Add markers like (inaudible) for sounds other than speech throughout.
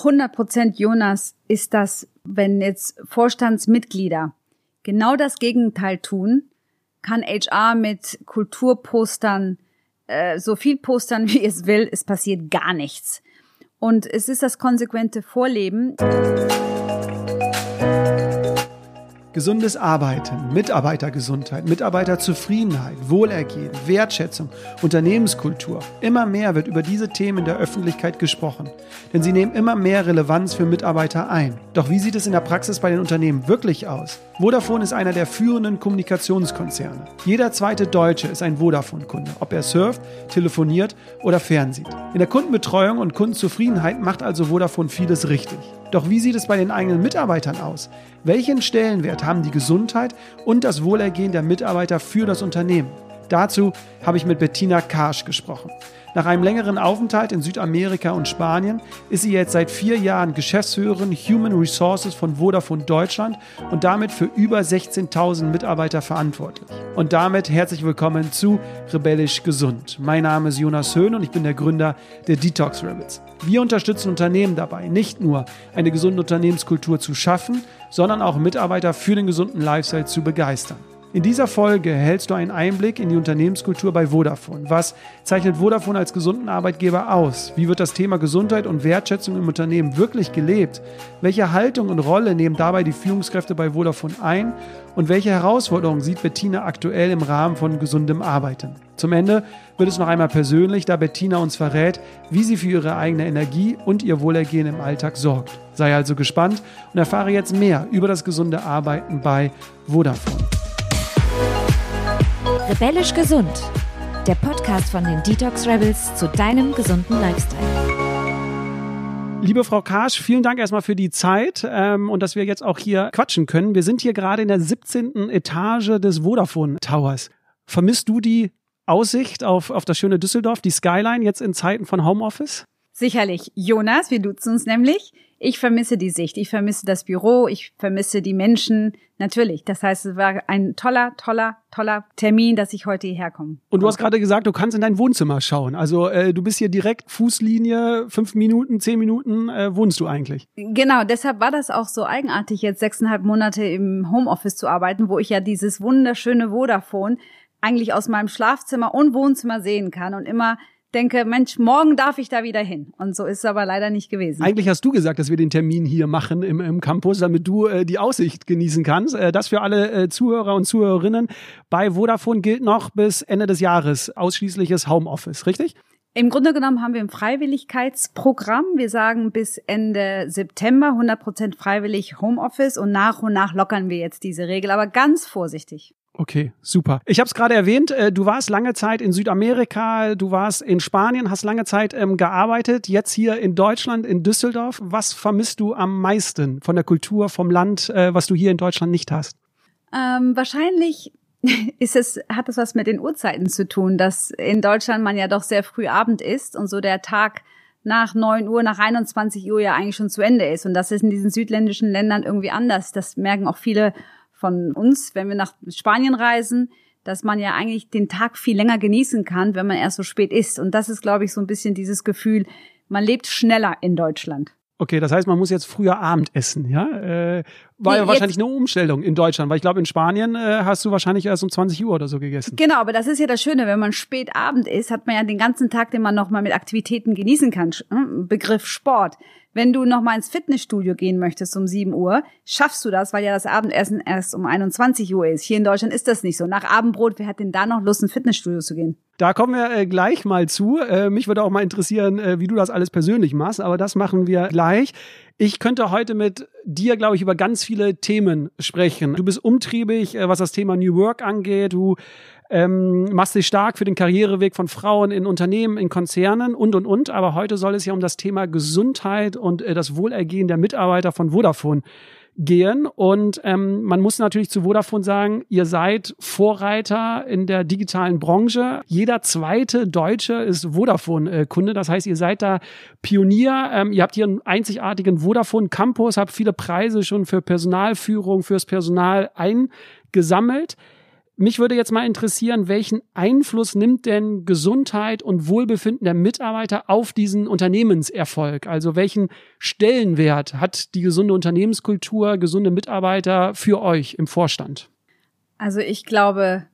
100 Prozent Jonas ist das, wenn jetzt Vorstandsmitglieder genau das Gegenteil tun, kann HR mit Kulturpostern äh, so viel postern, (laughs) wie es will, es passiert gar nichts. Und es ist das konsequente Vorleben. Gesundes Arbeiten, Mitarbeitergesundheit, Mitarbeiterzufriedenheit, Wohlergehen, Wertschätzung, Unternehmenskultur. Immer mehr wird über diese Themen in der Öffentlichkeit gesprochen, denn sie nehmen immer mehr Relevanz für Mitarbeiter ein. Doch wie sieht es in der Praxis bei den Unternehmen wirklich aus? Vodafone ist einer der führenden Kommunikationskonzerne. Jeder zweite Deutsche ist ein Vodafone-Kunde, ob er surft, telefoniert oder fernsieht. In der Kundenbetreuung und Kundenzufriedenheit macht also Vodafone vieles richtig. Doch wie sieht es bei den eigenen Mitarbeitern aus? Welchen Stellenwert haben die Gesundheit und das Wohlergehen der Mitarbeiter für das Unternehmen? Dazu habe ich mit Bettina Karsch gesprochen. Nach einem längeren Aufenthalt in Südamerika und Spanien ist sie jetzt seit vier Jahren Geschäftsführerin Human Resources von Vodafone Deutschland und damit für über 16.000 Mitarbeiter verantwortlich. Und damit herzlich willkommen zu Rebellisch Gesund. Mein Name ist Jonas Höhn und ich bin der Gründer der Detox Rebels. Wir unterstützen Unternehmen dabei, nicht nur eine gesunde Unternehmenskultur zu schaffen, sondern auch Mitarbeiter für den gesunden Lifestyle zu begeistern. In dieser Folge erhältst du einen Einblick in die Unternehmenskultur bei Vodafone. Was zeichnet Vodafone als gesunden Arbeitgeber aus? Wie wird das Thema Gesundheit und Wertschätzung im Unternehmen wirklich gelebt? Welche Haltung und Rolle nehmen dabei die Führungskräfte bei Vodafone ein? Und welche Herausforderungen sieht Bettina aktuell im Rahmen von gesundem Arbeiten? Zum Ende wird es noch einmal persönlich, da Bettina uns verrät, wie sie für ihre eigene Energie und ihr Wohlergehen im Alltag sorgt. Sei also gespannt und erfahre jetzt mehr über das gesunde Arbeiten bei Vodafone. Rebellisch gesund. Der Podcast von den Detox Rebels zu deinem gesunden Lifestyle. Liebe Frau Karsch, vielen Dank erstmal für die Zeit ähm, und dass wir jetzt auch hier quatschen können. Wir sind hier gerade in der 17. Etage des Vodafone Towers. Vermisst du die Aussicht auf, auf das schöne Düsseldorf, die Skyline jetzt in Zeiten von Homeoffice? Sicherlich. Jonas, wir duzen uns nämlich. Ich vermisse die Sicht, ich vermisse das Büro, ich vermisse die Menschen. Natürlich. Das heißt, es war ein toller, toller, toller Termin, dass ich heute hierher komme. Und du hast gerade gesagt, du kannst in dein Wohnzimmer schauen. Also äh, du bist hier direkt Fußlinie, fünf Minuten, zehn Minuten äh, wohnst du eigentlich. Genau, deshalb war das auch so eigenartig, jetzt sechseinhalb Monate im Homeoffice zu arbeiten, wo ich ja dieses wunderschöne Vodafone eigentlich aus meinem Schlafzimmer und Wohnzimmer sehen kann und immer denke, Mensch, morgen darf ich da wieder hin. Und so ist es aber leider nicht gewesen. Eigentlich hast du gesagt, dass wir den Termin hier machen im, im Campus, damit du äh, die Aussicht genießen kannst. Äh, das für alle äh, Zuhörer und Zuhörerinnen. Bei Vodafone gilt noch bis Ende des Jahres ausschließliches Homeoffice, richtig? Im Grunde genommen haben wir ein Freiwilligkeitsprogramm. Wir sagen bis Ende September 100% freiwillig Homeoffice und nach und nach lockern wir jetzt diese Regel, aber ganz vorsichtig. Okay, super. Ich habe es gerade erwähnt, äh, du warst lange Zeit in Südamerika, du warst in Spanien, hast lange Zeit ähm, gearbeitet, jetzt hier in Deutschland, in Düsseldorf. Was vermisst du am meisten von der Kultur, vom Land, äh, was du hier in Deutschland nicht hast? Ähm, wahrscheinlich (laughs) ist es, hat es was mit den Uhrzeiten zu tun, dass in Deutschland man ja doch sehr früh Abend ist und so der Tag nach neun Uhr, nach 21 Uhr ja eigentlich schon zu Ende ist. Und das ist in diesen südländischen Ländern irgendwie anders. Das merken auch viele von uns, wenn wir nach Spanien reisen, dass man ja eigentlich den Tag viel länger genießen kann, wenn man erst so spät isst. Und das ist, glaube ich, so ein bisschen dieses Gefühl, man lebt schneller in Deutschland. Okay, das heißt, man muss jetzt früher Abend essen, ja? Äh, war nee, ja wahrscheinlich eine Umstellung in Deutschland, weil ich glaube, in Spanien äh, hast du wahrscheinlich erst um 20 Uhr oder so gegessen. Genau, aber das ist ja das Schöne, wenn man spät Abend isst, hat man ja den ganzen Tag, den man nochmal mit Aktivitäten genießen kann. Hm, Begriff Sport. Wenn du noch mal ins Fitnessstudio gehen möchtest um 7 Uhr, schaffst du das, weil ja das Abendessen erst um 21 Uhr ist. Hier in Deutschland ist das nicht so. Nach Abendbrot, wer hat denn da noch Lust, ins Fitnessstudio zu gehen? Da kommen wir äh, gleich mal zu. Äh, mich würde auch mal interessieren, äh, wie du das alles persönlich machst, aber das machen wir gleich. Ich könnte heute mit dir, glaube ich, über ganz viele Themen sprechen. Du bist umtriebig, äh, was das Thema New Work angeht. Du ähm, machst dich stark für den Karriereweg von Frauen in Unternehmen, in Konzernen und, und, und. Aber heute soll es ja um das Thema Gesundheit und äh, das Wohlergehen der Mitarbeiter von Vodafone gehen. Und ähm, man muss natürlich zu Vodafone sagen, ihr seid Vorreiter in der digitalen Branche. Jeder zweite Deutsche ist Vodafone-Kunde. Das heißt, ihr seid da Pionier. Ähm, ihr habt hier einen einzigartigen Vodafone-Campus, habt viele Preise schon für Personalführung, fürs Personal eingesammelt. Mich würde jetzt mal interessieren, welchen Einfluss nimmt denn Gesundheit und Wohlbefinden der Mitarbeiter auf diesen Unternehmenserfolg? Also welchen Stellenwert hat die gesunde Unternehmenskultur, gesunde Mitarbeiter für euch im Vorstand? Also ich glaube,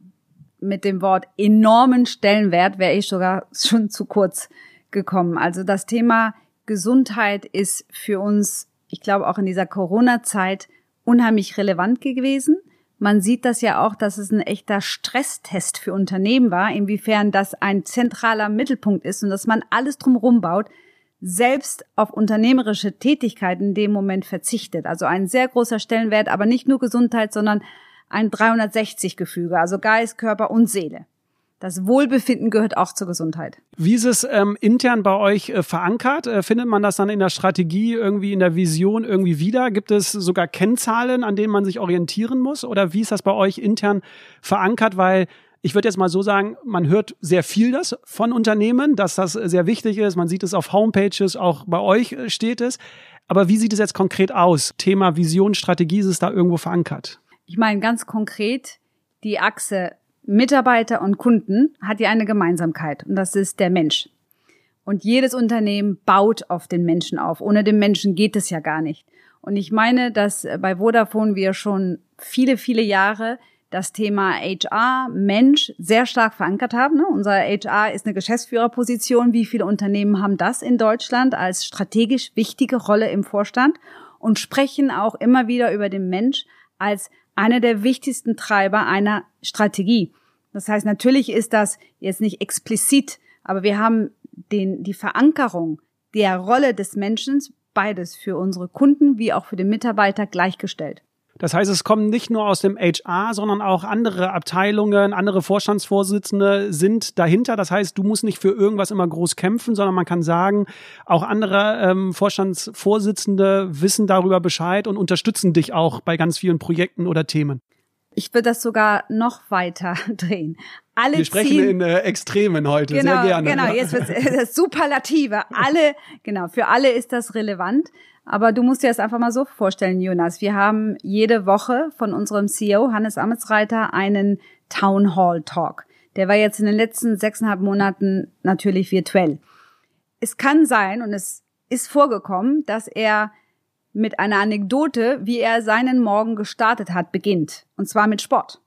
mit dem Wort enormen Stellenwert wäre ich sogar schon zu kurz gekommen. Also das Thema Gesundheit ist für uns, ich glaube auch in dieser Corona-Zeit, unheimlich relevant gewesen. Man sieht das ja auch, dass es ein echter Stresstest für Unternehmen war, inwiefern das ein zentraler Mittelpunkt ist und dass man alles drumherum baut, selbst auf unternehmerische Tätigkeiten in dem Moment verzichtet. Also ein sehr großer Stellenwert, aber nicht nur Gesundheit, sondern ein 360-Gefüge, also Geist, Körper und Seele. Das Wohlbefinden gehört auch zur Gesundheit. Wie ist es ähm, intern bei euch äh, verankert? Äh, findet man das dann in der Strategie, irgendwie in der Vision irgendwie wieder? Gibt es sogar Kennzahlen, an denen man sich orientieren muss? Oder wie ist das bei euch intern verankert? Weil ich würde jetzt mal so sagen, man hört sehr viel das von Unternehmen, dass das sehr wichtig ist. Man sieht es auf Homepages, auch bei euch äh, steht es. Aber wie sieht es jetzt konkret aus? Thema Vision, Strategie, ist es da irgendwo verankert? Ich meine ganz konkret, die Achse Mitarbeiter und Kunden hat ja eine Gemeinsamkeit und das ist der Mensch. Und jedes Unternehmen baut auf den Menschen auf. Ohne den Menschen geht es ja gar nicht. Und ich meine, dass bei Vodafone wir schon viele, viele Jahre das Thema HR, Mensch sehr stark verankert haben. Ne? Unser HR ist eine Geschäftsführerposition. Wie viele Unternehmen haben das in Deutschland als strategisch wichtige Rolle im Vorstand und sprechen auch immer wieder über den Mensch als einer der wichtigsten Treiber einer Strategie. Das heißt, natürlich ist das jetzt nicht explizit, aber wir haben den, die Verankerung der Rolle des Menschen beides für unsere Kunden wie auch für den Mitarbeiter gleichgestellt. Das heißt, es kommen nicht nur aus dem HR, sondern auch andere Abteilungen, andere Vorstandsvorsitzende sind dahinter. Das heißt, du musst nicht für irgendwas immer groß kämpfen, sondern man kann sagen, auch andere ähm, Vorstandsvorsitzende wissen darüber Bescheid und unterstützen dich auch bei ganz vielen Projekten oder Themen. Ich würde das sogar noch weiter (laughs) drehen. Alle Wir sprechen ziehen, in äh, Extremen heute, genau, sehr gerne. Genau, jetzt wird das (laughs) Superlative. Alle, genau, für alle ist das relevant. Aber du musst dir das einfach mal so vorstellen, Jonas. Wir haben jede Woche von unserem CEO Hannes Ametsreiter einen Town Hall Talk. Der war jetzt in den letzten sechseinhalb Monaten natürlich virtuell. Es kann sein und es ist vorgekommen, dass er mit einer Anekdote, wie er seinen Morgen gestartet hat, beginnt. Und zwar mit Sport.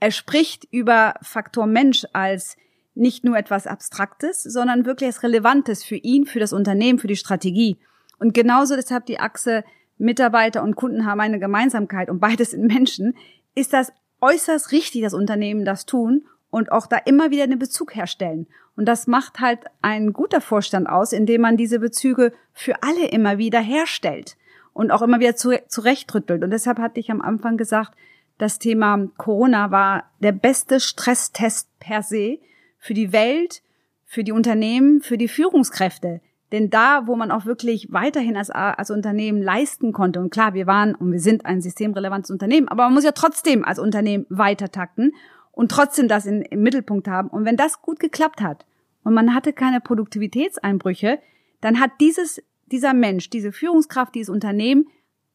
Er spricht über Faktor Mensch als nicht nur etwas Abstraktes, sondern wirklich etwas Relevantes für ihn, für das Unternehmen, für die Strategie. Und genauso deshalb die Achse Mitarbeiter und Kunden haben eine Gemeinsamkeit und beides sind Menschen, ist das äußerst richtig, dass Unternehmen das tun und auch da immer wieder einen Bezug herstellen. Und das macht halt ein guter Vorstand aus, indem man diese Bezüge für alle immer wieder herstellt und auch immer wieder zurechtrüttelt. Und deshalb hatte ich am Anfang gesagt, das Thema Corona war der beste Stresstest per se für die Welt, für die Unternehmen, für die Führungskräfte. Denn da, wo man auch wirklich weiterhin als, als Unternehmen leisten konnte, und klar, wir waren und wir sind ein systemrelevantes Unternehmen, aber man muss ja trotzdem als Unternehmen weiter takten und trotzdem das in, im Mittelpunkt haben. Und wenn das gut geklappt hat und man hatte keine Produktivitätseinbrüche, dann hat dieses, dieser Mensch, diese Führungskraft, dieses Unternehmen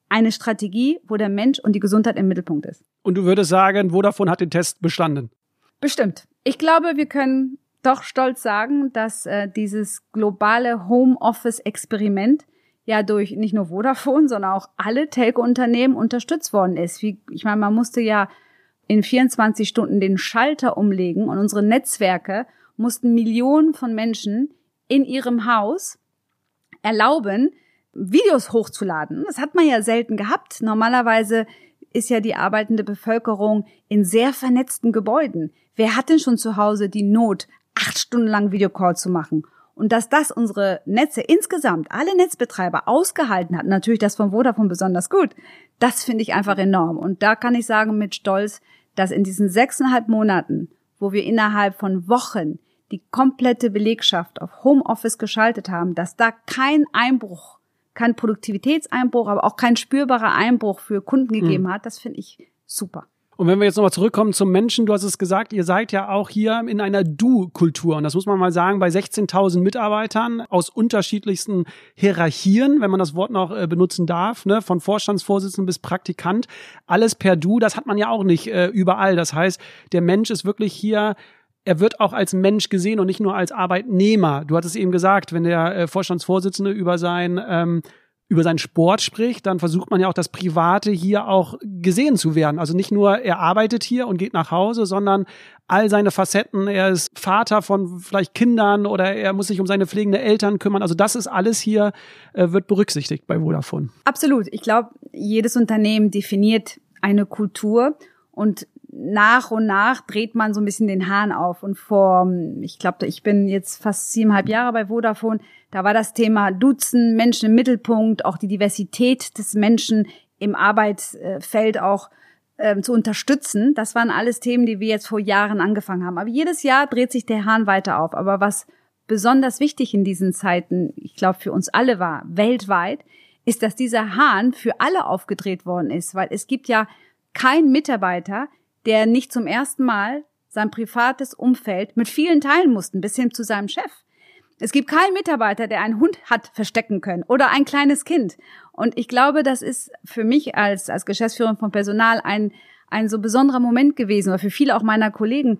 eine Strategie, wo der Mensch und die Gesundheit im Mittelpunkt ist. Und du würdest sagen, Vodafone hat den Test bestanden? Bestimmt. Ich glaube, wir können doch stolz sagen, dass äh, dieses globale Homeoffice-Experiment ja durch nicht nur Vodafone, sondern auch alle Telco-Unternehmen unterstützt worden ist. Wie, ich meine, man musste ja in 24 Stunden den Schalter umlegen und unsere Netzwerke mussten Millionen von Menschen in ihrem Haus erlauben, Videos hochzuladen. Das hat man ja selten gehabt. Normalerweise ist ja die arbeitende Bevölkerung in sehr vernetzten Gebäuden. Wer hat denn schon zu Hause die Not, acht Stunden lang Videocall zu machen. Und dass das unsere Netze insgesamt, alle Netzbetreiber ausgehalten hat, natürlich das von Vodafone besonders gut, das finde ich einfach enorm. Und da kann ich sagen mit Stolz, dass in diesen sechseinhalb Monaten, wo wir innerhalb von Wochen die komplette Belegschaft auf Homeoffice geschaltet haben, dass da kein Einbruch, kein Produktivitätseinbruch, aber auch kein spürbarer Einbruch für Kunden gegeben mhm. hat, das finde ich super. Und wenn wir jetzt nochmal zurückkommen zum Menschen, du hast es gesagt, ihr seid ja auch hier in einer Du-Kultur. Und das muss man mal sagen, bei 16.000 Mitarbeitern aus unterschiedlichsten Hierarchien, wenn man das Wort noch äh, benutzen darf, ne, von Vorstandsvorsitzenden bis Praktikant, alles per Du, das hat man ja auch nicht äh, überall. Das heißt, der Mensch ist wirklich hier er wird auch als Mensch gesehen und nicht nur als Arbeitnehmer. Du hattest eben gesagt, wenn der äh, Vorstandsvorsitzende über sein ähm, über seinen Sport spricht, dann versucht man ja auch das Private hier auch gesehen zu werden. Also nicht nur, er arbeitet hier und geht nach Hause, sondern all seine Facetten. Er ist Vater von vielleicht Kindern oder er muss sich um seine pflegende Eltern kümmern. Also das ist alles hier, äh, wird berücksichtigt bei Vodafone. Absolut. Ich glaube, jedes Unternehmen definiert eine Kultur und nach und nach dreht man so ein bisschen den Hahn auf. Und vor, ich glaube, ich bin jetzt fast siebeneinhalb Jahre bei Vodafone, da war das Thema Duzen, Menschen im Mittelpunkt, auch die Diversität des Menschen im Arbeitsfeld auch ähm, zu unterstützen. Das waren alles Themen, die wir jetzt vor Jahren angefangen haben. Aber jedes Jahr dreht sich der Hahn weiter auf. Aber was besonders wichtig in diesen Zeiten, ich glaube, für uns alle war, weltweit, ist, dass dieser Hahn für alle aufgedreht worden ist. Weil es gibt ja keinen Mitarbeiter, der nicht zum ersten Mal sein privates Umfeld mit vielen teilen mussten, bis hin zu seinem Chef. Es gibt keinen Mitarbeiter, der einen Hund hat verstecken können oder ein kleines Kind. Und ich glaube, das ist für mich als, als Geschäftsführerin von Personal ein, ein so besonderer Moment gewesen oder für viele auch meiner Kollegen,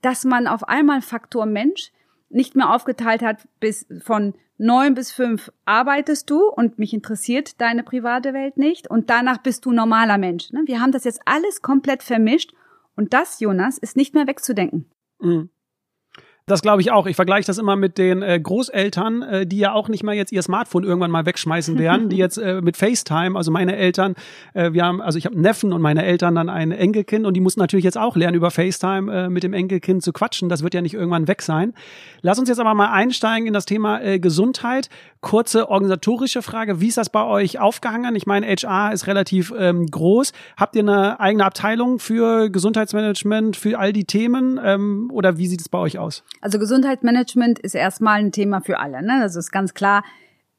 dass man auf einmal Faktor Mensch nicht mehr aufgeteilt hat bis von neun bis fünf arbeitest du und mich interessiert deine private Welt nicht und danach bist du normaler Mensch. Ne? Wir haben das jetzt alles komplett vermischt und das, Jonas, ist nicht mehr wegzudenken. Mhm. Das glaube ich auch. Ich vergleiche das immer mit den äh, Großeltern, äh, die ja auch nicht mal jetzt ihr Smartphone irgendwann mal wegschmeißen werden, die jetzt äh, mit FaceTime, also meine Eltern, äh, wir haben, also ich habe Neffen und meine Eltern dann ein Enkelkind und die mussten natürlich jetzt auch lernen, über FaceTime äh, mit dem Enkelkind zu quatschen. Das wird ja nicht irgendwann weg sein. Lass uns jetzt aber mal einsteigen in das Thema äh, Gesundheit. Kurze organisatorische Frage. Wie ist das bei euch aufgehangen? Ich meine, HR ist relativ ähm, groß. Habt ihr eine eigene Abteilung für Gesundheitsmanagement, für all die Themen? Ähm, oder wie sieht es bei euch aus? Also Gesundheitsmanagement ist erstmal ein Thema für alle. Ne? Das ist ganz klar.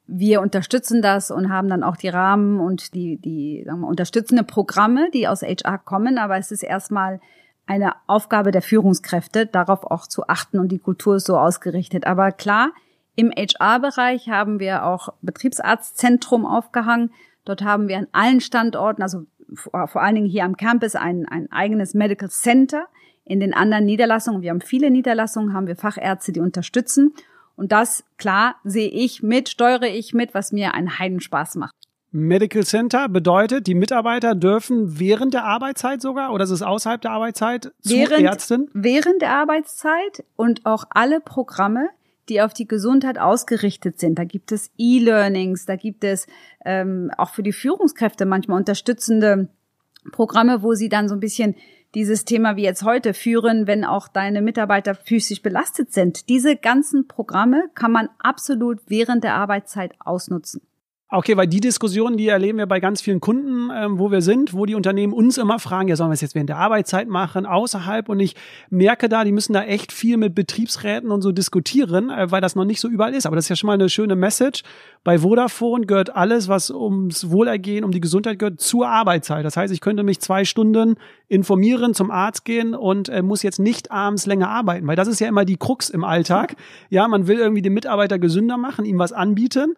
Wir unterstützen das und haben dann auch die Rahmen und die, die sagen wir, unterstützende Programme, die aus HR kommen. Aber es ist erstmal eine Aufgabe der Führungskräfte, darauf auch zu achten und die Kultur ist so ausgerichtet. Aber klar, im HR-Bereich haben wir auch Betriebsarztzentrum aufgehangen. Dort haben wir an allen Standorten, also vor allen Dingen hier am Campus, ein, ein eigenes Medical Center. In den anderen Niederlassungen, wir haben viele Niederlassungen, haben wir Fachärzte, die unterstützen. Und das, klar, sehe ich mit, steuere ich mit, was mir einen Heidenspaß macht. Medical Center bedeutet, die Mitarbeiter dürfen während der Arbeitszeit sogar oder ist es außerhalb der Arbeitszeit zu während, Ärzten? Während der Arbeitszeit und auch alle Programme, die auf die Gesundheit ausgerichtet sind. Da gibt es E-Learnings, da gibt es ähm, auch für die Führungskräfte manchmal unterstützende Programme, wo sie dann so ein bisschen dieses Thema wie jetzt heute führen, wenn auch deine Mitarbeiter physisch belastet sind. Diese ganzen Programme kann man absolut während der Arbeitszeit ausnutzen. Okay, weil die Diskussion, die erleben wir bei ganz vielen Kunden, ähm, wo wir sind, wo die Unternehmen uns immer fragen, ja, sollen wir es jetzt während der Arbeitszeit machen, außerhalb? Und ich merke da, die müssen da echt viel mit Betriebsräten und so diskutieren, äh, weil das noch nicht so überall ist. Aber das ist ja schon mal eine schöne Message. Bei Vodafone gehört alles, was ums Wohlergehen, um die Gesundheit gehört, zur Arbeitszeit. Das heißt, ich könnte mich zwei Stunden informieren, zum Arzt gehen und äh, muss jetzt nicht abends länger arbeiten, weil das ist ja immer die Krux im Alltag. Ja, man will irgendwie den Mitarbeiter gesünder machen, ihm was anbieten.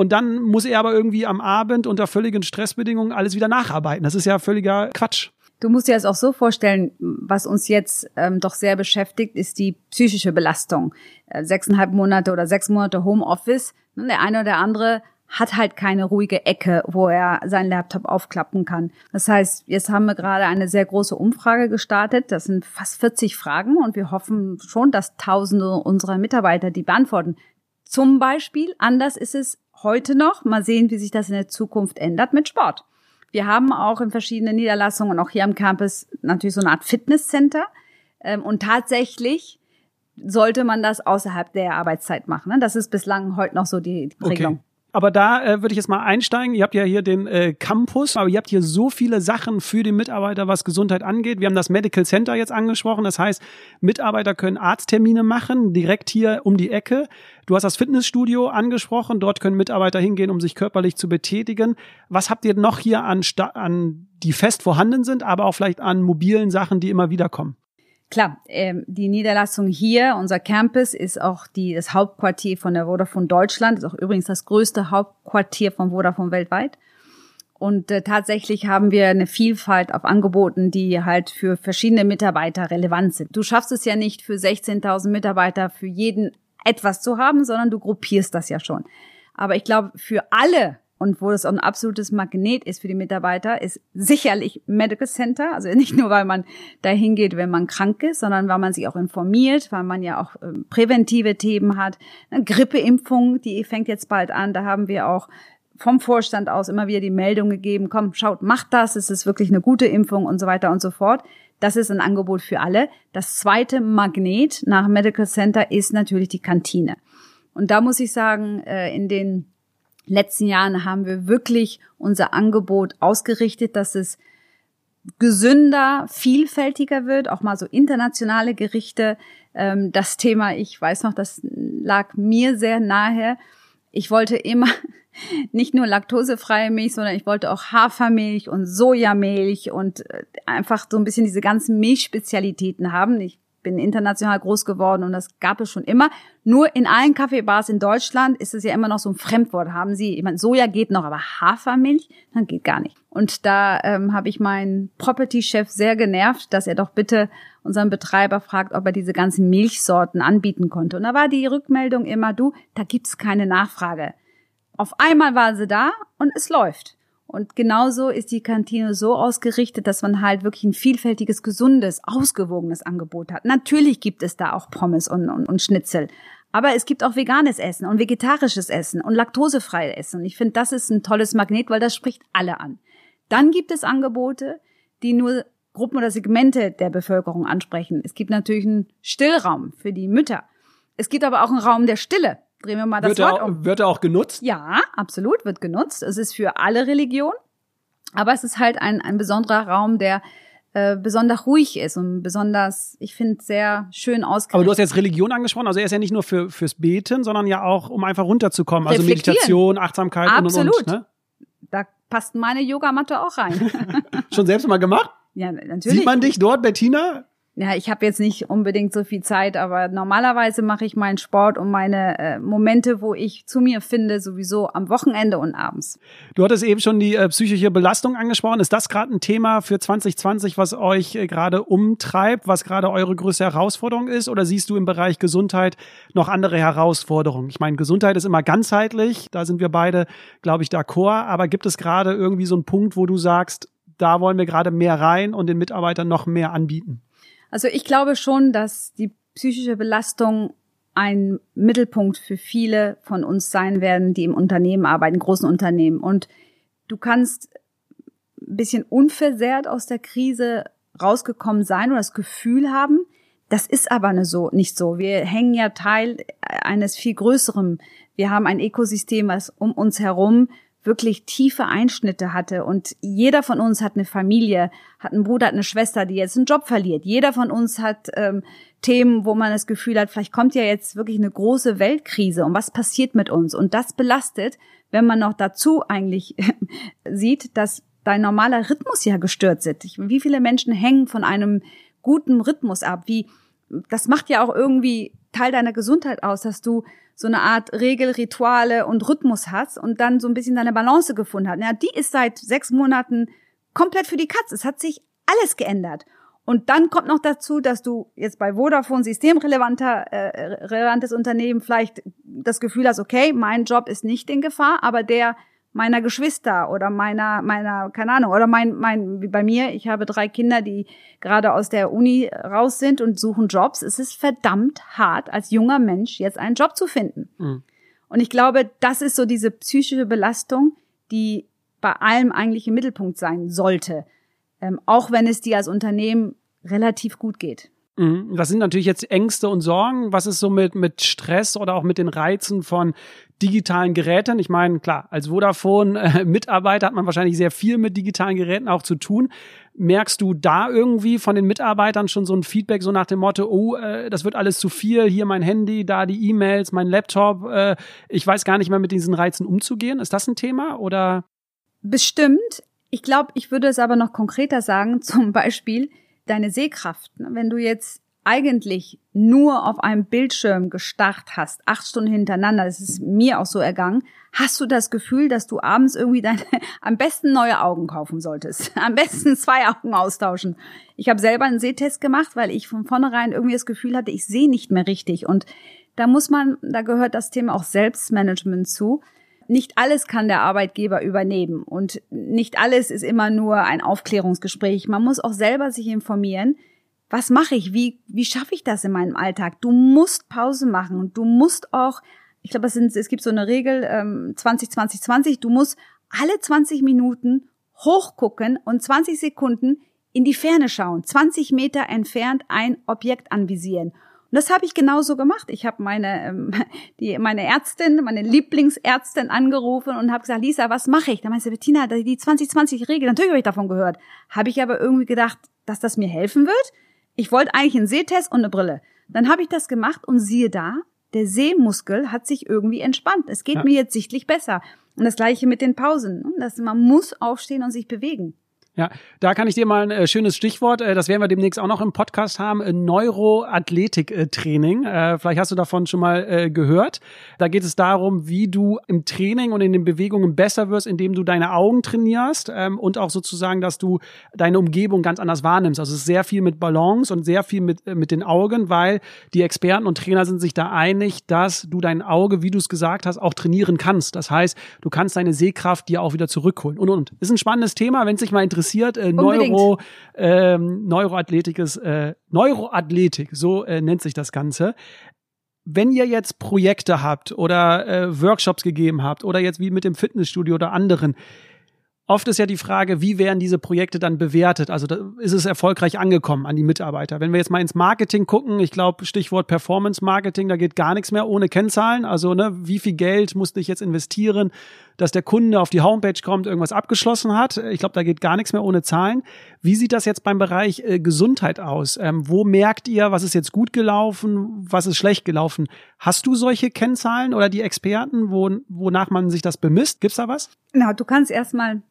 Und dann muss er aber irgendwie am Abend unter völligen Stressbedingungen alles wieder nacharbeiten. Das ist ja völliger Quatsch. Du musst dir das auch so vorstellen, was uns jetzt ähm, doch sehr beschäftigt, ist die psychische Belastung. Äh, sechseinhalb Monate oder sechs Monate Homeoffice. Ne, der eine oder andere hat halt keine ruhige Ecke, wo er seinen Laptop aufklappen kann. Das heißt, jetzt haben wir gerade eine sehr große Umfrage gestartet. Das sind fast 40 Fragen und wir hoffen schon, dass Tausende unserer Mitarbeiter die beantworten. Zum Beispiel, anders ist es heute noch. Mal sehen, wie sich das in der Zukunft ändert mit Sport. Wir haben auch in verschiedenen Niederlassungen und auch hier am Campus natürlich so eine Art Fitnesscenter. Ähm, und tatsächlich sollte man das außerhalb der Arbeitszeit machen. Ne? Das ist bislang heute noch so die Regelung. Okay. Aber da äh, würde ich jetzt mal einsteigen. Ihr habt ja hier den äh, Campus, aber ihr habt hier so viele Sachen für den Mitarbeiter, was Gesundheit angeht. Wir haben das Medical Center jetzt angesprochen. Das heißt, Mitarbeiter können Arzttermine machen, direkt hier um die Ecke. Du hast das Fitnessstudio angesprochen. Dort können Mitarbeiter hingehen, um sich körperlich zu betätigen. Was habt ihr noch hier an, an die fest vorhanden sind, aber auch vielleicht an mobilen Sachen, die immer wieder kommen? Klar, ähm, die Niederlassung hier, unser Campus, ist auch die, das Hauptquartier von der Vodafone Deutschland, ist auch übrigens das größte Hauptquartier von Vodafone weltweit. Und äh, tatsächlich haben wir eine Vielfalt auf Angeboten, die halt für verschiedene Mitarbeiter relevant sind. Du schaffst es ja nicht für 16.000 Mitarbeiter für jeden etwas zu haben, sondern du gruppierst das ja schon. Aber ich glaube, für alle und wo das ein absolutes Magnet ist für die Mitarbeiter, ist sicherlich Medical Center. Also (laughs) nicht nur, weil man da hingeht, wenn man krank ist, sondern weil man sich auch informiert, weil man ja auch ähm, präventive Themen hat. Eine Grippeimpfung, die fängt jetzt bald an. Da haben wir auch vom Vorstand aus immer wieder die Meldung gegeben, komm, schaut, macht das, es ist wirklich eine gute Impfung und so weiter und so fort. Das ist ein Angebot für alle. Das zweite Magnet nach Medical Center ist natürlich die Kantine. Und da muss ich sagen, äh, in den letzten Jahren haben wir wirklich unser Angebot ausgerichtet, dass es gesünder, vielfältiger wird, auch mal so internationale Gerichte. Ähm, das Thema, ich weiß noch, das lag mir sehr nahe. Ich wollte immer (laughs) nicht nur laktosefreie Milch, sondern ich wollte auch Hafermilch und Sojamilch und äh, einfach so ein bisschen diese ganzen Milchspezialitäten haben. Ich bin international groß geworden und das gab es schon immer. Nur in allen Kaffeebars in Deutschland ist es ja immer noch so ein Fremdwort. Haben Sie, ich meine, Soja geht noch, aber Hafermilch, dann geht gar nicht. Und da ähm, habe ich meinen Property-Chef sehr genervt, dass er doch bitte unseren Betreiber fragt, ob er diese ganzen Milchsorten anbieten konnte. Und da war die Rückmeldung immer, du, da gibt's keine Nachfrage. Auf einmal war sie da und es läuft. Und genauso ist die Kantine so ausgerichtet, dass man halt wirklich ein vielfältiges, gesundes, ausgewogenes Angebot hat. Natürlich gibt es da auch Pommes und, und, und Schnitzel. Aber es gibt auch veganes Essen und vegetarisches Essen und laktosefreies Essen. Und ich finde, das ist ein tolles Magnet, weil das spricht alle an. Dann gibt es Angebote, die nur Gruppen oder Segmente der Bevölkerung ansprechen. Es gibt natürlich einen Stillraum für die Mütter. Es gibt aber auch einen Raum der Stille. Drehen wir mal das wird Wort er, um. Wird er auch genutzt? Ja, absolut, wird genutzt. Es ist für alle Religionen. Aber es ist halt ein, ein besonderer Raum, der äh, besonders ruhig ist und besonders, ich finde, sehr schön ausgerichtet. Aber du hast jetzt Religion angesprochen, also er ist ja nicht nur für fürs Beten, sondern ja auch, um einfach runterzukommen. Also Meditation, Achtsamkeit Absolut. und und. Ne? Da passt meine Yogamatte auch rein. (laughs) Schon selbst mal gemacht? Ja, natürlich. Sieht man dich dort, Bettina? Ja, ich habe jetzt nicht unbedingt so viel Zeit, aber normalerweise mache ich meinen Sport und meine äh, Momente, wo ich zu mir finde, sowieso am Wochenende und abends. Du hattest eben schon die äh, psychische Belastung angesprochen. Ist das gerade ein Thema für 2020, was euch äh, gerade umtreibt, was gerade eure größte Herausforderung ist? Oder siehst du im Bereich Gesundheit noch andere Herausforderungen? Ich meine, Gesundheit ist immer ganzheitlich, da sind wir beide, glaube ich, d'accord. Aber gibt es gerade irgendwie so einen Punkt, wo du sagst, da wollen wir gerade mehr rein und den Mitarbeitern noch mehr anbieten? Also ich glaube schon, dass die psychische Belastung ein Mittelpunkt für viele von uns sein werden, die im Unternehmen arbeiten, großen Unternehmen. Und du kannst ein bisschen unversehrt aus der Krise rausgekommen sein oder das Gefühl haben, das ist aber ne so, nicht so. Wir hängen ja Teil eines viel größeren. Wir haben ein Ökosystem, was um uns herum wirklich tiefe Einschnitte hatte und jeder von uns hat eine Familie, hat einen Bruder, hat eine Schwester, die jetzt einen Job verliert. Jeder von uns hat ähm, Themen, wo man das Gefühl hat, vielleicht kommt ja jetzt wirklich eine große Weltkrise und was passiert mit uns? Und das belastet, wenn man noch dazu eigentlich (laughs) sieht, dass dein normaler Rhythmus ja gestört ist. Wie viele Menschen hängen von einem guten Rhythmus ab? Wie das macht ja auch irgendwie Teil deiner Gesundheit aus, dass du so eine Art Regel, Rituale und Rhythmus hast und dann so ein bisschen deine Balance gefunden hast. Ja, die ist seit sechs Monaten komplett für die Katze. Es hat sich alles geändert. Und dann kommt noch dazu, dass du jetzt bei Vodafone systemrelevanter äh, relevantes Unternehmen vielleicht das Gefühl hast, okay, mein Job ist nicht in Gefahr, aber der meiner Geschwister oder meiner, meiner, keine Ahnung, oder mein, mein, wie bei mir, ich habe drei Kinder, die gerade aus der Uni raus sind und suchen Jobs. Es ist verdammt hart, als junger Mensch jetzt einen Job zu finden. Mhm. Und ich glaube, das ist so diese psychische Belastung, die bei allem eigentlich im Mittelpunkt sein sollte. Ähm, auch wenn es dir als Unternehmen relativ gut geht. Mhm. Das sind natürlich jetzt Ängste und Sorgen. Was ist so mit, mit Stress oder auch mit den Reizen von digitalen Geräten. Ich meine, klar, als Vodafone-Mitarbeiter (laughs) hat man wahrscheinlich sehr viel mit digitalen Geräten auch zu tun. Merkst du da irgendwie von den Mitarbeitern schon so ein Feedback, so nach dem Motto, oh, äh, das wird alles zu viel, hier mein Handy, da die E-Mails, mein Laptop, äh, ich weiß gar nicht mehr mit diesen Reizen umzugehen. Ist das ein Thema oder? Bestimmt. Ich glaube, ich würde es aber noch konkreter sagen, (laughs) zum Beispiel deine Sehkraft. Wenn du jetzt eigentlich nur auf einem Bildschirm gestarrt hast, acht Stunden hintereinander, das ist mir auch so ergangen, hast du das Gefühl, dass du abends irgendwie deine (laughs) am besten neue Augen kaufen solltest. (laughs) Am besten zwei Augen austauschen. Ich habe selber einen Sehtest gemacht, weil ich von vornherein irgendwie das Gefühl hatte, ich sehe nicht mehr richtig. Und da muss man, da gehört das Thema auch Selbstmanagement zu. Nicht alles kann der Arbeitgeber übernehmen und nicht alles ist immer nur ein Aufklärungsgespräch. Man muss auch selber sich informieren was mache ich? Wie, wie schaffe ich das in meinem Alltag? Du musst Pause machen und du musst auch, ich glaube, es, sind, es gibt so eine Regel, ähm, 20, 20, 20, du musst alle 20 Minuten hochgucken und 20 Sekunden in die Ferne schauen, 20 Meter entfernt ein Objekt anvisieren. Und das habe ich genauso gemacht. Ich habe meine ähm, (laughs) die meine Ärztin, meine Lieblingsärztin angerufen und habe gesagt, Lisa, was mache ich? Da meinte sie, Bettina, die 2020 Regel, natürlich habe ich davon gehört. Habe ich aber irgendwie gedacht, dass das mir helfen wird. Ich wollte eigentlich einen Sehtest und eine Brille. Dann habe ich das gemacht und siehe da, der Sehmuskel hat sich irgendwie entspannt. Es geht ja. mir jetzt sichtlich besser. Und das gleiche mit den Pausen. Das, man muss aufstehen und sich bewegen. Ja, da kann ich dir mal ein äh, schönes Stichwort, äh, das werden wir demnächst auch noch im Podcast haben, äh, Neuroathletik-Training. Äh, vielleicht hast du davon schon mal äh, gehört. Da geht es darum, wie du im Training und in den Bewegungen besser wirst, indem du deine Augen trainierst ähm, und auch sozusagen, dass du deine Umgebung ganz anders wahrnimmst. Also es ist sehr viel mit Balance und sehr viel mit, mit den Augen, weil die Experten und Trainer sind sich da einig, dass du dein Auge, wie du es gesagt hast, auch trainieren kannst. Das heißt, du kannst deine Sehkraft dir auch wieder zurückholen und und. Ist ein spannendes Thema, wenn es dich mal interessiert interessiert, äh, Neuro, ähm, Neuroathletik ist, äh, Neuroathletik, so äh, nennt sich das Ganze. Wenn ihr jetzt Projekte habt oder äh, Workshops gegeben habt oder jetzt wie mit dem Fitnessstudio oder anderen, Oft ist ja die Frage, wie werden diese Projekte dann bewertet? Also ist es erfolgreich angekommen an die Mitarbeiter? Wenn wir jetzt mal ins Marketing gucken, ich glaube, Stichwort Performance Marketing, da geht gar nichts mehr ohne Kennzahlen. Also ne, wie viel Geld musste ich jetzt investieren, dass der Kunde auf die Homepage kommt, irgendwas abgeschlossen hat? Ich glaube, da geht gar nichts mehr ohne Zahlen. Wie sieht das jetzt beim Bereich äh, Gesundheit aus? Ähm, wo merkt ihr, was ist jetzt gut gelaufen, was ist schlecht gelaufen? Hast du solche Kennzahlen oder die Experten, wo, wonach man sich das bemisst? Gibt's da was? Na, du kannst erstmal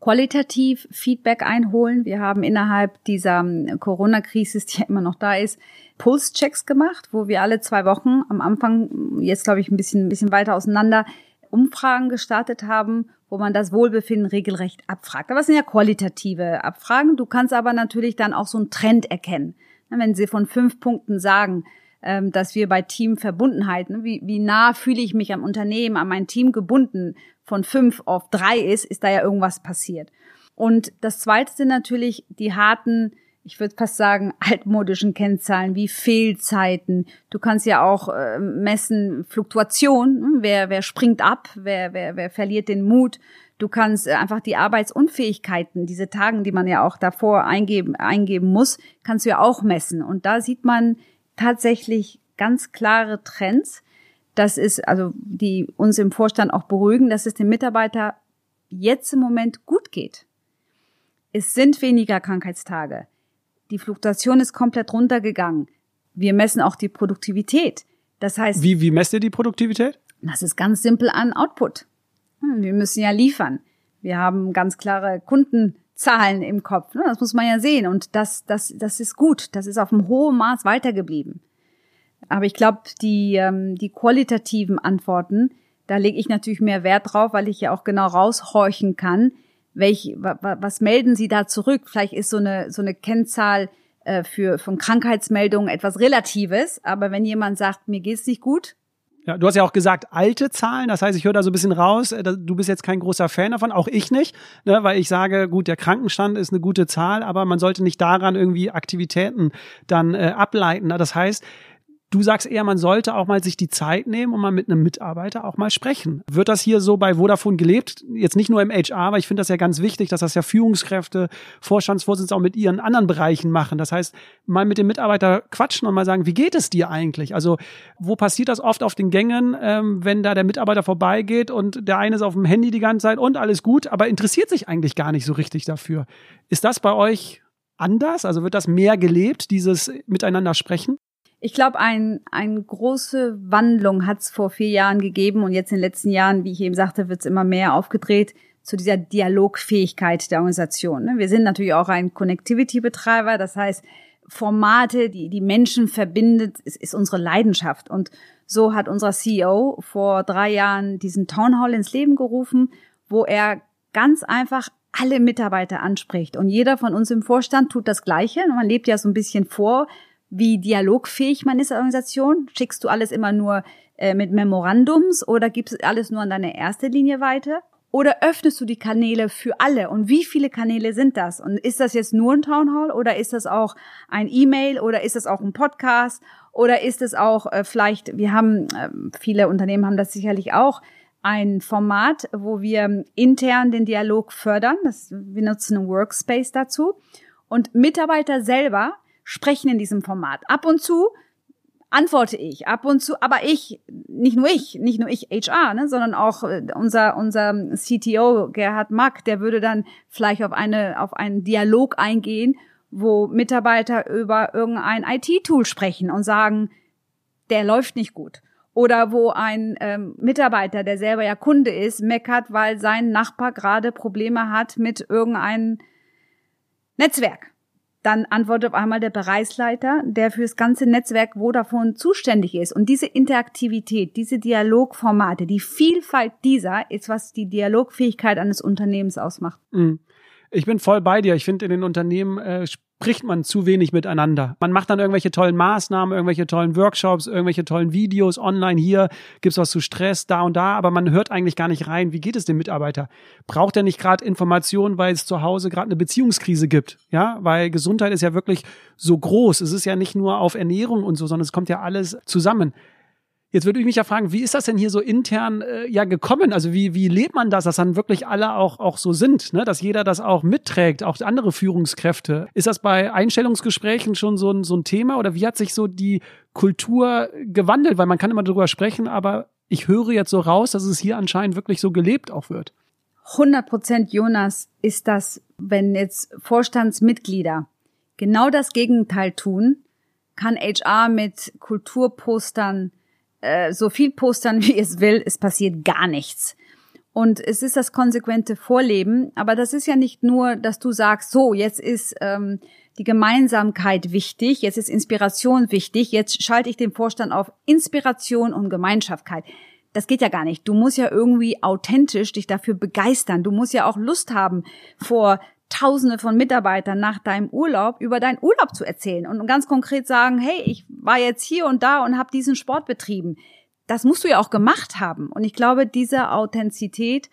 qualitativ Feedback einholen. Wir haben innerhalb dieser ähm, Corona-Krise, die ja immer noch da ist, Pulse-Checks gemacht, wo wir alle zwei Wochen am Anfang, jetzt glaube ich ein bisschen, ein bisschen weiter auseinander, Umfragen gestartet haben, wo man das Wohlbefinden regelrecht abfragt. Aber es sind ja qualitative Abfragen. Du kannst aber natürlich dann auch so einen Trend erkennen. Wenn sie von fünf Punkten sagen, ähm, dass wir bei Teamverbundenheit, ne, wie, wie nah fühle ich mich am Unternehmen, an mein Team gebunden, von fünf auf drei ist, ist da ja irgendwas passiert. Und das zweite sind natürlich die harten, ich würde fast sagen, (laughs) altmodischen Kennzahlen wie Fehlzeiten. Du kannst ja auch äh, messen Fluktuation, hm, wer, wer springt ab, wer, wer, wer verliert den Mut. Du kannst äh, einfach die Arbeitsunfähigkeiten, diese Tagen, die man ja auch davor eingeben, eingeben muss, kannst du ja auch messen. Und da sieht man tatsächlich ganz klare Trends. Das ist also, die uns im Vorstand auch beruhigen, dass es dem Mitarbeiter jetzt im Moment gut geht. Es sind weniger Krankheitstage. Die Fluktuation ist komplett runtergegangen. Wir messen auch die Produktivität. Das heißt. Wie, wie messt ihr die Produktivität? Das ist ganz simpel an Output. Hm, wir müssen ja liefern. Wir haben ganz klare Kunden, Zahlen im Kopf. Ne? Das muss man ja sehen. Und das, das, das ist gut. Das ist auf einem hohen Maß weitergeblieben. Aber ich glaube, die, ähm, die qualitativen Antworten, da lege ich natürlich mehr Wert drauf, weil ich ja auch genau raushorchen kann, welch, was melden Sie da zurück? Vielleicht ist so eine, so eine Kennzahl äh, für, von Krankheitsmeldungen etwas Relatives, aber wenn jemand sagt, mir geht's nicht gut, ja, du hast ja auch gesagt, alte Zahlen. Das heißt, ich höre da so ein bisschen raus, äh, du bist jetzt kein großer Fan davon, auch ich nicht, ne, weil ich sage, gut, der Krankenstand ist eine gute Zahl, aber man sollte nicht daran irgendwie Aktivitäten dann äh, ableiten. Das heißt, Du sagst eher, man sollte auch mal sich die Zeit nehmen und mal mit einem Mitarbeiter auch mal sprechen. Wird das hier so bei Vodafone gelebt? Jetzt nicht nur im HR, aber ich finde das ja ganz wichtig, dass das ja Führungskräfte, Vorstandsvorsitzende auch mit ihren anderen Bereichen machen. Das heißt, mal mit dem Mitarbeiter quatschen und mal sagen, wie geht es dir eigentlich? Also, wo passiert das oft auf den Gängen, ähm, wenn da der Mitarbeiter vorbeigeht und der eine ist auf dem Handy die ganze Zeit und alles gut, aber interessiert sich eigentlich gar nicht so richtig dafür. Ist das bei euch anders? Also wird das mehr gelebt, dieses Miteinander sprechen? Ich glaube, ein, eine große Wandlung hat es vor vier Jahren gegeben und jetzt in den letzten Jahren, wie ich eben sagte, wird es immer mehr aufgedreht zu dieser Dialogfähigkeit der Organisation. Ne? Wir sind natürlich auch ein Connectivity-Betreiber, das heißt, Formate, die die Menschen verbindet, ist, ist unsere Leidenschaft. Und so hat unser CEO vor drei Jahren diesen Town Hall ins Leben gerufen, wo er ganz einfach alle Mitarbeiter anspricht. Und jeder von uns im Vorstand tut das Gleiche. Man lebt ja so ein bisschen vor, wie dialogfähig man ist als Organisation? Schickst du alles immer nur äh, mit Memorandums oder gibst du alles nur an deine erste Linie weiter? Oder öffnest du die Kanäle für alle? Und wie viele Kanäle sind das? Und ist das jetzt nur ein Town Hall oder ist das auch ein E-Mail oder ist das auch ein Podcast oder ist es auch äh, vielleicht, wir haben, äh, viele Unternehmen haben das sicherlich auch, ein Format, wo wir intern den Dialog fördern. Das, wir nutzen einen Workspace dazu. Und Mitarbeiter selber sprechen in diesem Format. Ab und zu antworte ich, ab und zu, aber ich, nicht nur ich, nicht nur ich HR, ne, sondern auch äh, unser, unser CTO Gerhard Mack, der würde dann vielleicht auf eine, auf einen Dialog eingehen, wo Mitarbeiter über irgendein IT-Tool sprechen und sagen, der läuft nicht gut. Oder wo ein ähm, Mitarbeiter, der selber ja Kunde ist, meckert, weil sein Nachbar gerade Probleme hat mit irgendeinem Netzwerk dann antwortet auf einmal der Bereichsleiter, der für das ganze Netzwerk Vodafone zuständig ist. Und diese Interaktivität, diese Dialogformate, die Vielfalt dieser ist, was die Dialogfähigkeit eines Unternehmens ausmacht. Mhm. Ich bin voll bei dir. Ich finde, in den Unternehmen äh, spricht man zu wenig miteinander. Man macht dann irgendwelche tollen Maßnahmen, irgendwelche tollen Workshops, irgendwelche tollen Videos online. Hier gibt's was zu Stress, da und da, aber man hört eigentlich gar nicht rein. Wie geht es dem Mitarbeiter? Braucht er nicht gerade Informationen, weil es zu Hause gerade eine Beziehungskrise gibt? Ja, weil Gesundheit ist ja wirklich so groß. Es ist ja nicht nur auf Ernährung und so, sondern es kommt ja alles zusammen. Jetzt würde ich mich ja fragen, wie ist das denn hier so intern äh, ja gekommen? Also wie, wie lebt man das, dass dann wirklich alle auch, auch so sind, ne? dass jeder das auch mitträgt, auch andere Führungskräfte? Ist das bei Einstellungsgesprächen schon so ein, so ein Thema oder wie hat sich so die Kultur gewandelt? Weil man kann immer darüber sprechen, aber ich höre jetzt so raus, dass es hier anscheinend wirklich so gelebt auch wird. 100 Prozent, Jonas, ist das, wenn jetzt Vorstandsmitglieder genau das Gegenteil tun, kann HR mit Kulturpostern äh, so viel postern, (laughs) wie es will, es passiert gar nichts. Und es ist das konsequente Vorleben, aber das ist ja nicht nur, dass du sagst, so, jetzt ist ähm, die Gemeinsamkeit wichtig, jetzt ist Inspiration wichtig, jetzt schalte ich den Vorstand auf Inspiration und Gemeinschaftkeit. Das geht ja gar nicht. Du musst ja irgendwie authentisch dich dafür begeistern. Du musst ja auch Lust haben, vor Tausende von Mitarbeitern nach deinem Urlaub über deinen Urlaub zu erzählen und ganz konkret sagen, hey, ich war jetzt hier und da und habe diesen Sport betrieben. Das musst du ja auch gemacht haben. Und ich glaube, diese Authentizität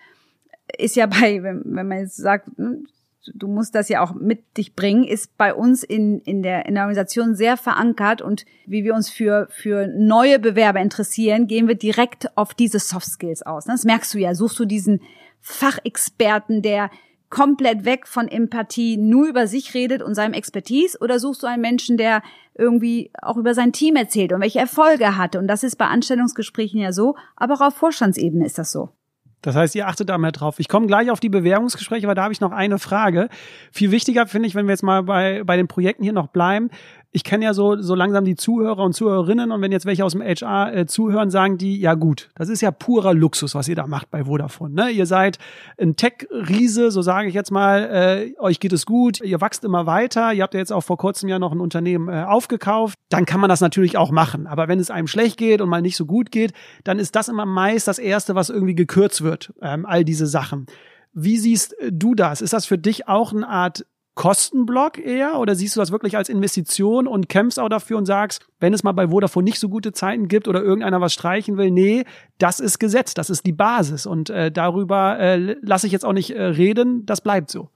ist ja bei, wenn, wenn man jetzt sagt, hm, du musst das ja auch mit dich bringen, ist bei uns in, in, der, in der Organisation sehr verankert und wie wir uns für, für neue Bewerber interessieren, gehen wir direkt auf diese Soft Skills aus. Das merkst du ja. Suchst du diesen Fachexperten, der komplett weg von Empathie nur über sich redet und seinem Expertise oder suchst du einen Menschen, der irgendwie auch über sein Team erzählt und welche Erfolge er hatte? Und das ist bei Anstellungsgesprächen ja so, aber auch auf Vorstandsebene ist das so. Das heißt, ihr achtet da mehr drauf. Ich komme gleich auf die Bewerbungsgespräche, aber da habe ich noch eine Frage. Viel wichtiger finde ich, wenn wir jetzt mal bei, bei den Projekten hier noch bleiben, ich kenne ja so, so langsam die Zuhörer und Zuhörerinnen und wenn jetzt welche aus dem HR äh, zuhören, sagen die, ja gut, das ist ja purer Luxus, was ihr da macht bei Vodafone. Ne? Ihr seid ein Tech-Riese, so sage ich jetzt mal, äh, euch geht es gut, ihr wachst immer weiter, ihr habt ja jetzt auch vor kurzem ja noch ein Unternehmen äh, aufgekauft, dann kann man das natürlich auch machen. Aber wenn es einem schlecht geht und mal nicht so gut geht, dann ist das immer meist das Erste, was irgendwie gekürzt wird, ähm, all diese Sachen. Wie siehst du das? Ist das für dich auch eine Art Kostenblock eher oder siehst du das wirklich als Investition und kämpfst auch dafür und sagst, wenn es mal bei Vodafone nicht so gute Zeiten gibt oder irgendeiner was streichen will, nee, das ist Gesetz, das ist die Basis und äh, darüber äh, lasse ich jetzt auch nicht äh, reden, das bleibt so.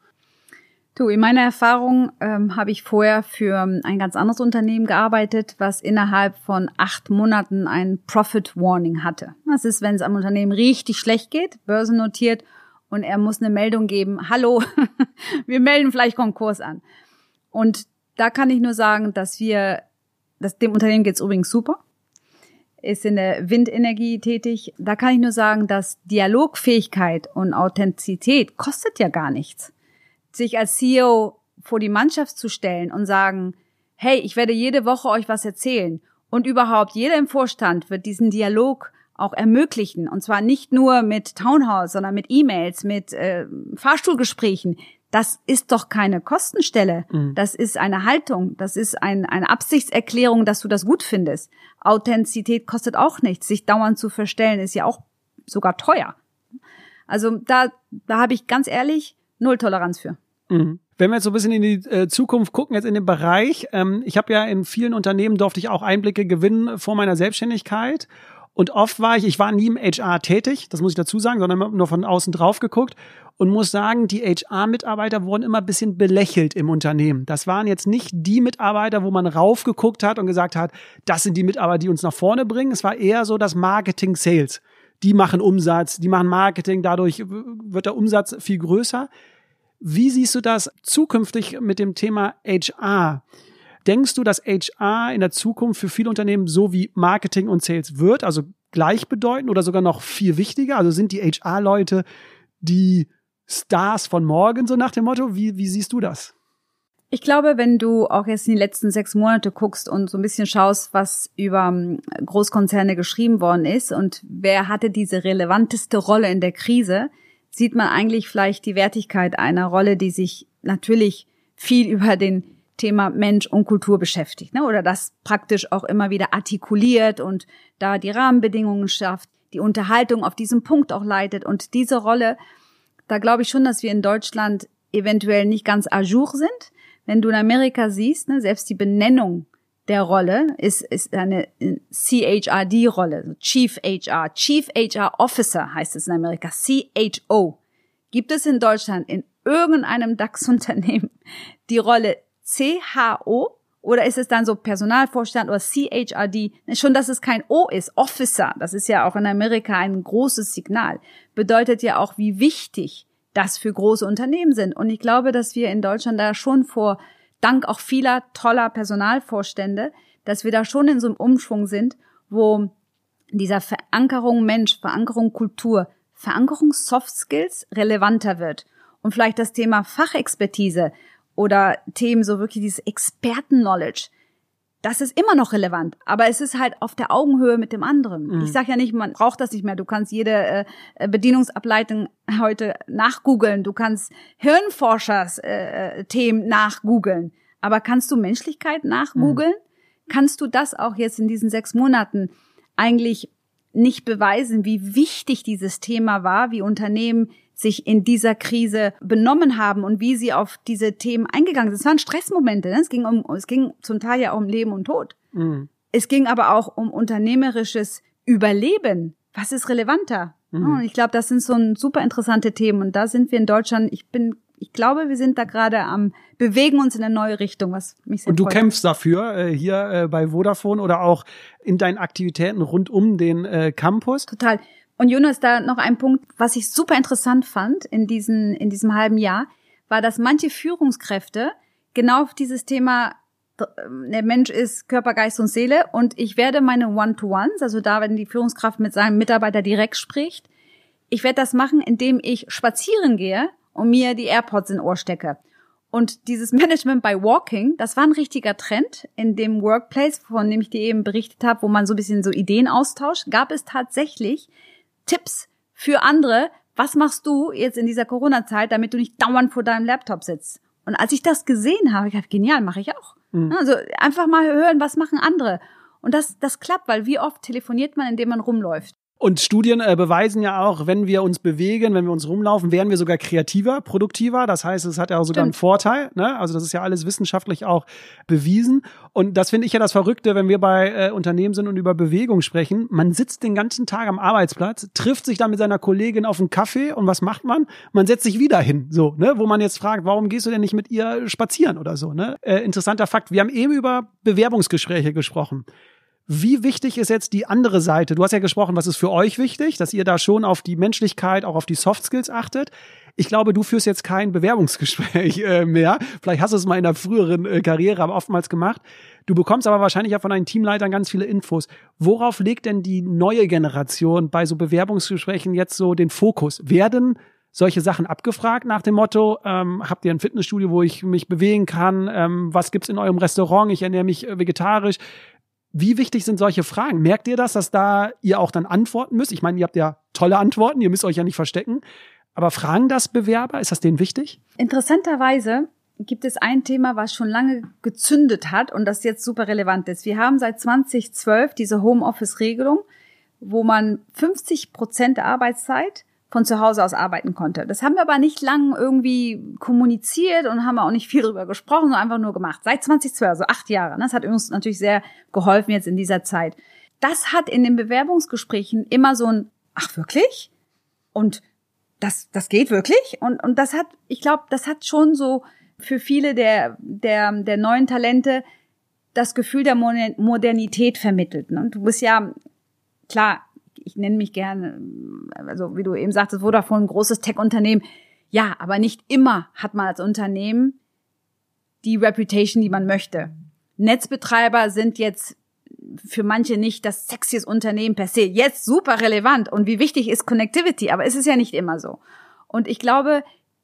Du, in meiner Erfahrung ähm, habe ich vorher für ein ganz anderes Unternehmen gearbeitet, was innerhalb von acht Monaten ein Profit Warning hatte. Das ist, wenn es am Unternehmen richtig schlecht geht, börsennotiert, und er muss eine Meldung geben, hallo, (laughs) wir melden vielleicht Konkurs an. Und da kann ich nur sagen, dass wir, dass dem Unternehmen geht's übrigens super, ist in der Windenergie tätig. Da kann ich nur sagen, dass Dialogfähigkeit und Authentizität kostet ja gar nichts sich als CEO vor die Mannschaft zu stellen und sagen, hey, ich werde jede Woche euch was erzählen. Und überhaupt jeder im Vorstand wird diesen Dialog auch ermöglichen. Und zwar nicht nur mit Townhouse, sondern mit E-Mails, mit äh, Fahrstuhlgesprächen. Das ist doch keine Kostenstelle. Mhm. Das ist eine Haltung. Das ist ein, eine Absichtserklärung, dass du das gut findest. Authentizität kostet auch nichts. Sich dauernd zu verstellen ist ja auch sogar teuer. Also da, da habe ich ganz ehrlich null Toleranz für. Mhm. Wenn wir jetzt so ein bisschen in die äh, Zukunft gucken, jetzt in dem Bereich, ähm, ich habe ja in vielen Unternehmen durfte ich auch Einblicke gewinnen vor meiner Selbstständigkeit. Und oft war ich, ich war nie im HR tätig, das muss ich dazu sagen, sondern nur von außen drauf geguckt und muss sagen, die HR-Mitarbeiter wurden immer ein bisschen belächelt im Unternehmen. Das waren jetzt nicht die Mitarbeiter, wo man raufgeguckt hat und gesagt hat, das sind die Mitarbeiter, die uns nach vorne bringen. Es war eher so das Marketing Sales. Die machen Umsatz, die machen Marketing, dadurch wird der Umsatz viel größer. Wie siehst du das zukünftig mit dem Thema HR? Denkst du, dass HR in der Zukunft für viele Unternehmen so wie Marketing und Sales wird, also gleichbedeutend oder sogar noch viel wichtiger? Also sind die HR-Leute die Stars von morgen, so nach dem Motto? Wie, wie siehst du das? Ich glaube, wenn du auch jetzt in die letzten sechs Monate guckst und so ein bisschen schaust, was über ähm, Großkonzerne geschrieben worden ist und wer hatte diese relevanteste Rolle in der Krise, sieht man eigentlich vielleicht die Wertigkeit einer Rolle, die sich natürlich viel (laughs) über den Thema Mensch und Kultur beschäftigt, ne? oder das praktisch auch immer wieder artikuliert und da die Rahmenbedingungen schafft, die Unterhaltung auf diesem Punkt auch leitet. Und diese Rolle, da glaube ich schon, dass wir in Deutschland eventuell nicht ganz à jour sind. Wenn du in Amerika siehst, ne, selbst die Benennung der Rolle ist, ist eine CHRD-Rolle, Chief HR, Chief HR Officer heißt es in Amerika, CHO. Gibt es in Deutschland in irgendeinem DAX-Unternehmen die Rolle CHO oder ist es dann so Personalvorstand oder CHRD? Schon, dass es kein O ist, Officer, das ist ja auch in Amerika ein großes Signal, bedeutet ja auch, wie wichtig das für große Unternehmen sind. Und ich glaube, dass wir in Deutschland da schon vor dank auch vieler toller Personalvorstände, dass wir da schon in so einem Umschwung sind, wo dieser Verankerung Mensch, Verankerung Kultur, Verankerung Soft Skills relevanter wird und vielleicht das Thema Fachexpertise oder Themen so wirklich dieses Experten-Knowledge das ist immer noch relevant, aber es ist halt auf der Augenhöhe mit dem anderen. Mhm. Ich sage ja nicht, man braucht das nicht mehr. Du kannst jede äh, äh Bedienungsableitung heute nachgoogeln. Du kannst Hirnforschers-Themen äh, nachgoogeln. Aber kannst du Menschlichkeit nachgoogeln? Mhm. Kannst du das auch jetzt in diesen sechs Monaten eigentlich nicht beweisen, wie wichtig dieses Thema war, wie Unternehmen sich in dieser Krise benommen haben und wie sie auf diese Themen eingegangen sind. Es waren Stressmomente. Ne? Es ging um, es ging zum Teil ja um Leben und Tod. Mhm. Es ging aber auch um unternehmerisches Überleben. Was ist relevanter? Mhm. Und ich glaube, das sind so ein super interessante Themen und da sind wir in Deutschland. Ich bin ich glaube, wir sind da gerade am bewegen uns in eine neue Richtung, was mich sehr Und du freut. kämpfst dafür äh, hier äh, bei Vodafone oder auch in deinen Aktivitäten rund um den äh, Campus? Total. Und Jonas, da noch ein Punkt, was ich super interessant fand in, diesen, in diesem halben Jahr, war, dass manche Führungskräfte genau auf dieses Thema der Mensch ist Körper, Geist und Seele und ich werde meine One-to-Ones, also da, wenn die Führungskraft mit seinem Mitarbeiter direkt spricht, ich werde das machen, indem ich spazieren gehe und mir die AirPods in Ohr stecke. Und dieses Management by Walking, das war ein richtiger Trend in dem Workplace, von dem ich dir eben berichtet habe, wo man so ein bisschen so Ideen austauscht, gab es tatsächlich Tipps für andere. Was machst du jetzt in dieser Corona-Zeit, damit du nicht dauernd vor deinem Laptop sitzt? Und als ich das gesehen habe, ich habe genial, mache ich auch. Mhm. Also einfach mal hören, was machen andere. Und das, das klappt, weil wie oft telefoniert man, indem man rumläuft? Und Studien äh, beweisen ja auch, wenn wir uns bewegen, wenn wir uns rumlaufen, werden wir sogar kreativer, produktiver. Das heißt, es hat ja auch sogar Stimmt. einen Vorteil. Ne? Also das ist ja alles wissenschaftlich auch bewiesen. Und das finde ich ja das Verrückte, wenn wir bei äh, Unternehmen sind und über Bewegung sprechen. Man sitzt den ganzen Tag am Arbeitsplatz, trifft sich dann mit seiner Kollegin auf einen Kaffee und was macht man? Man setzt sich wieder hin, so, ne? Wo man jetzt fragt, warum gehst du denn nicht mit ihr spazieren oder so, ne? Äh, interessanter Fakt. Wir haben eben über Bewerbungsgespräche gesprochen. Wie wichtig ist jetzt die andere Seite? Du hast ja gesprochen, was ist für euch wichtig, dass ihr da schon auf die Menschlichkeit, auch auf die Soft Skills achtet. Ich glaube, du führst jetzt kein Bewerbungsgespräch (laughs) äh, mehr. Vielleicht hast du es mal in der früheren äh, Karriere aber oftmals gemacht. Du bekommst aber wahrscheinlich ja von deinen Teamleitern ganz viele Infos. Worauf legt denn die neue Generation bei so Bewerbungsgesprächen jetzt so den Fokus? Werden solche Sachen abgefragt nach dem Motto, ähm, habt ihr ein Fitnessstudio, wo ich mich bewegen kann? Ähm, was gibt's in eurem Restaurant? Ich ernähre mich äh, vegetarisch. Wie wichtig sind solche Fragen? Merkt ihr das, dass da ihr auch dann antworten müsst? Ich meine, ihr habt ja tolle Antworten, ihr müsst euch ja nicht verstecken. Aber fragen das Bewerber? Ist das denen wichtig? Interessanterweise gibt es ein Thema, was schon lange gezündet hat und das jetzt super relevant ist. Wir haben seit 2012 diese Homeoffice-Regelung, wo man 50 Prozent der Arbeitszeit von zu Hause aus arbeiten konnte. Das haben wir aber nicht lang irgendwie kommuniziert und haben auch nicht viel darüber gesprochen, sondern einfach nur gemacht. Seit 2012, also acht Jahre. Das hat uns natürlich sehr geholfen jetzt in dieser Zeit. Das hat in den Bewerbungsgesprächen immer so ein, ach wirklich? Und das, das geht wirklich? Und, und das hat, ich glaube, das hat schon so für viele der, der, der neuen Talente das Gefühl der Modernität vermittelt. Und du bist ja, klar, ich nenne mich gerne, also wie du eben sagtest, Vodafone, ein großes Tech-Unternehmen. Ja, aber nicht immer hat man als Unternehmen die Reputation, die man möchte. Netzbetreiber sind jetzt für manche nicht das sexiest Unternehmen per se. Jetzt super relevant und wie wichtig ist Connectivity, aber es ist ja nicht immer so. Und ich glaube,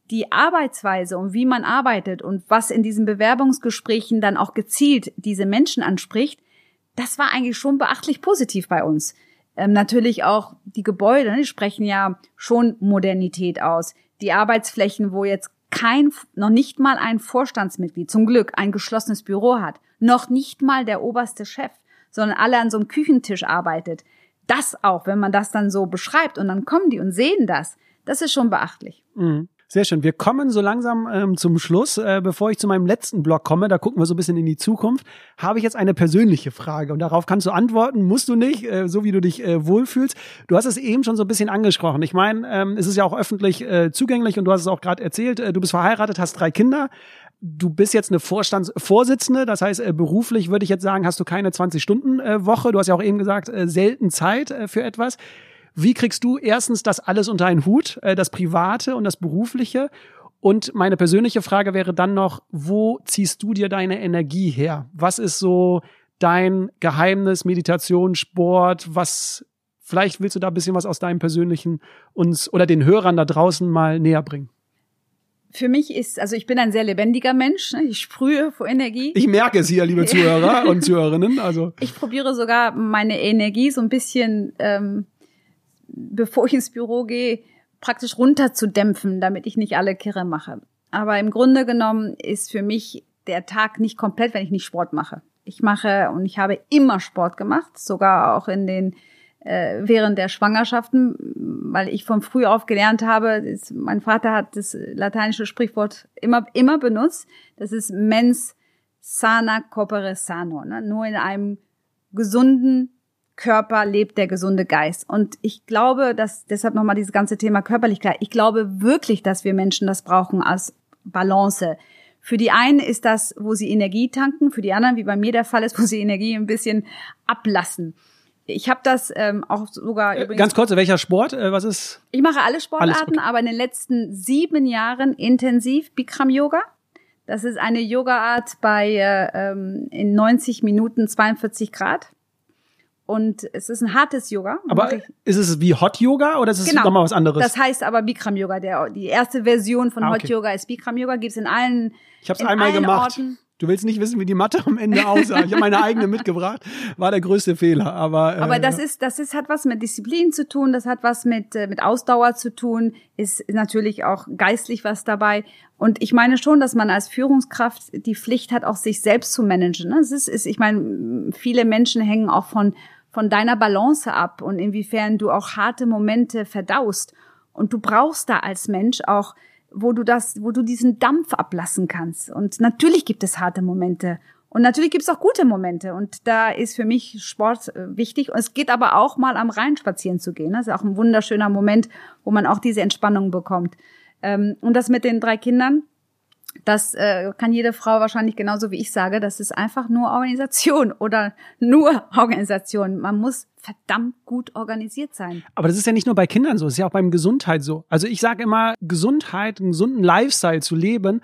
die Arbeitsweise und wie man arbeitet und was in diesen Bewerbungsgesprächen dann auch gezielt diese Menschen anspricht, das war eigentlich schon beachtlich positiv bei uns. Ähm, natürlich auch die Gebäude, ne, die sprechen ja schon Modernität aus. Die Arbeitsflächen, wo jetzt kein, noch nicht mal ein Vorstandsmitglied, zum Glück ein geschlossenes Büro hat, noch nicht mal der oberste Chef, sondern alle an so einem Küchentisch arbeitet. Das auch, wenn man das dann so beschreibt und dann kommen die und sehen das, das ist schon beachtlich. Mhm. Sehr schön. Wir kommen so langsam ähm, zum Schluss. Äh, bevor ich zu meinem letzten Blog komme, da gucken wir so ein bisschen in die Zukunft, habe ich jetzt eine persönliche Frage und darauf kannst du antworten, musst du nicht, äh, so wie du dich äh, wohlfühlst. Du hast es eben schon so ein bisschen angesprochen. Ich meine, ähm, es ist ja auch öffentlich äh, zugänglich und du hast es auch gerade erzählt. Äh, du bist verheiratet, hast drei Kinder. Du bist jetzt eine Vorstandsvorsitzende, das heißt, äh, beruflich würde ich jetzt sagen, hast du keine 20-Stunden-Woche. Du hast ja auch eben gesagt, selten Zeit für etwas. Wie kriegst du erstens das alles unter einen Hut, äh, das Private und das Berufliche? Und meine persönliche Frage wäre dann noch, wo ziehst du dir deine Energie her? Was ist so dein Geheimnis, Meditation, Sport? Was, vielleicht willst du da ein bisschen was aus deinem persönlichen uns oder den Hörern da draußen mal näher bringen? Für mich ist, also ich bin ein sehr lebendiger Mensch. Ne? Ich sprühe vor Energie. Ich merke es hier, liebe (laughs) Zuhörer und Zuhörerinnen. Also ich probiere sogar meine Energie so ein bisschen ähm, bevor ich ins Büro gehe, praktisch runterzudämpfen, damit ich nicht alle Kirre mache. Aber im Grunde genommen ist für mich der Tag nicht komplett, wenn ich nicht Sport mache. Ich mache und ich habe immer Sport gemacht, sogar auch in den äh, während der Schwangerschaften, weil ich von früh auf gelernt habe, ist, mein Vater hat das lateinische Sprichwort immer immer benutzt. Das ist mens sana corpore sano. Ne? Nur in einem gesunden Körper lebt der gesunde Geist. Und ich glaube, dass deshalb nochmal dieses ganze Thema Körperlichkeit. Ich glaube wirklich, dass wir Menschen das brauchen als Balance. Für die einen ist das, wo sie Energie tanken, für die anderen, wie bei mir der Fall ist, (laughs) wo sie Energie ein bisschen ablassen. Ich habe das ähm, auch sogar äh, übrigens. Ganz kurz, welcher Sport? Äh, was ist? Ich mache alle Sportarten, aber in den letzten sieben Jahren intensiv Bikram Yoga. Das ist eine Yoga-Art bei äh, ähm, in 90 Minuten 42 Grad. Und es ist ein hartes Yoga. Aber ist es wie Hot Yoga oder ist es genau. nochmal was anderes? Das heißt aber Bikram Yoga. Der, die erste Version von ah, okay. Hot Yoga ist Bikram Yoga. Gibt's in allen Ich habe es einmal gemacht. Orten. Du willst nicht wissen, wie die Mathe am Ende aussah. Ich habe meine eigene mitgebracht. War der größte Fehler. Aber, äh, aber das ist, das ist, hat was mit Disziplin zu tun. Das hat was mit, äh, mit Ausdauer zu tun. Ist natürlich auch geistlich was dabei. Und ich meine schon, dass man als Führungskraft die Pflicht hat, auch sich selbst zu managen. Ne? Es ist, ist, ich meine, viele Menschen hängen auch von von deiner Balance ab und inwiefern du auch harte Momente verdaust. Und du brauchst da als Mensch auch, wo du das, wo du diesen Dampf ablassen kannst. Und natürlich gibt es harte Momente. Und natürlich gibt es auch gute Momente. Und da ist für mich Sport äh, wichtig. Und es geht aber auch mal am Rhein spazieren zu gehen. Das ist auch ein wunderschöner Moment, wo man auch diese Entspannung bekommt. Ähm, und das mit den drei Kindern, das äh, kann jede Frau wahrscheinlich genauso wie ich sage, das ist einfach nur Organisation oder nur (laughs) Organisation. Man muss verdammt gut organisiert sein. Aber das ist ja nicht nur bei Kindern so, es ist ja auch beim Gesundheit so. Also ich sage immer, Gesundheit, einen gesunden Lifestyle zu leben,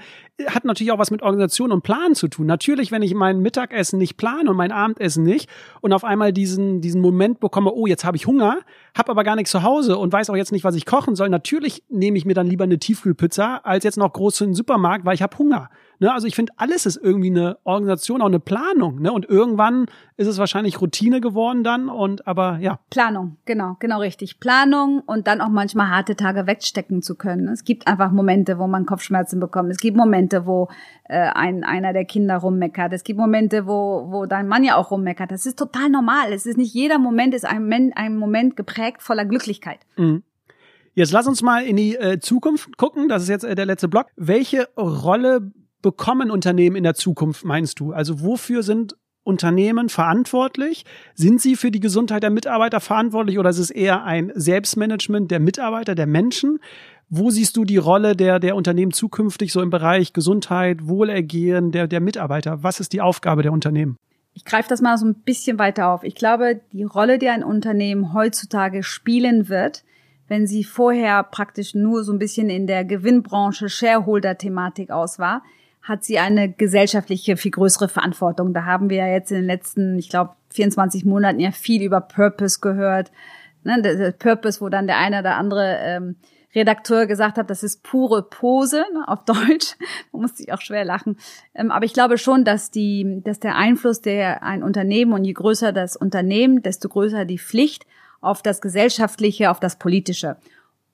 hat natürlich auch was mit Organisation und Plan zu tun. Natürlich, wenn ich mein Mittagessen nicht plane und mein Abendessen nicht und auf einmal diesen, diesen Moment bekomme, oh, jetzt habe ich Hunger, habe aber gar nichts zu Hause und weiß auch jetzt nicht, was ich kochen soll. Natürlich nehme ich mir dann lieber eine Tiefkühlpizza als jetzt noch groß in den Supermarkt, weil ich habe Hunger. Ne? Also ich finde, alles ist irgendwie eine Organisation, auch eine Planung. Ne? Und irgendwann ist es wahrscheinlich Routine geworden dann. Und aber ja. Planung, genau, genau richtig. Planung und dann auch manchmal harte Tage wegstecken zu können. Es gibt einfach Momente, wo man Kopfschmerzen bekommt. Es gibt Momente, wo äh, ein, einer der Kinder rummeckert. Es gibt Momente, wo, wo dein Mann ja auch rummeckert. Das ist total normal. Es ist nicht jeder Moment ist ein, ein Moment geprägt voller Glücklichkeit. Mhm. Jetzt lass uns mal in die äh, Zukunft gucken. Das ist jetzt äh, der letzte Block. Welche Rolle bekommen Unternehmen in der Zukunft, meinst du? Also wofür sind Unternehmen verantwortlich? Sind sie für die Gesundheit der Mitarbeiter verantwortlich oder ist es eher ein Selbstmanagement der Mitarbeiter, der Menschen? Wo siehst du die Rolle der, der Unternehmen zukünftig so im Bereich Gesundheit, Wohlergehen der, der Mitarbeiter? Was ist die Aufgabe der Unternehmen? Ich greife das mal so ein bisschen weiter auf. Ich glaube, die Rolle, die ein Unternehmen heutzutage spielen wird, wenn sie vorher praktisch nur so ein bisschen in der Gewinnbranche Shareholder-Thematik aus war, hat sie eine gesellschaftliche, viel größere Verantwortung. Da haben wir ja jetzt in den letzten, ich glaube, 24 Monaten ja viel über Purpose gehört. Ne, der Purpose, wo dann der eine oder andere ähm, Redakteur gesagt hat, das ist pure Pose ne, auf Deutsch. (laughs) Man muss sich auch schwer lachen. Ähm, aber ich glaube schon, dass die, dass der Einfluss der ein Unternehmen und je größer das Unternehmen, desto größer die Pflicht auf das Gesellschaftliche, auf das Politische.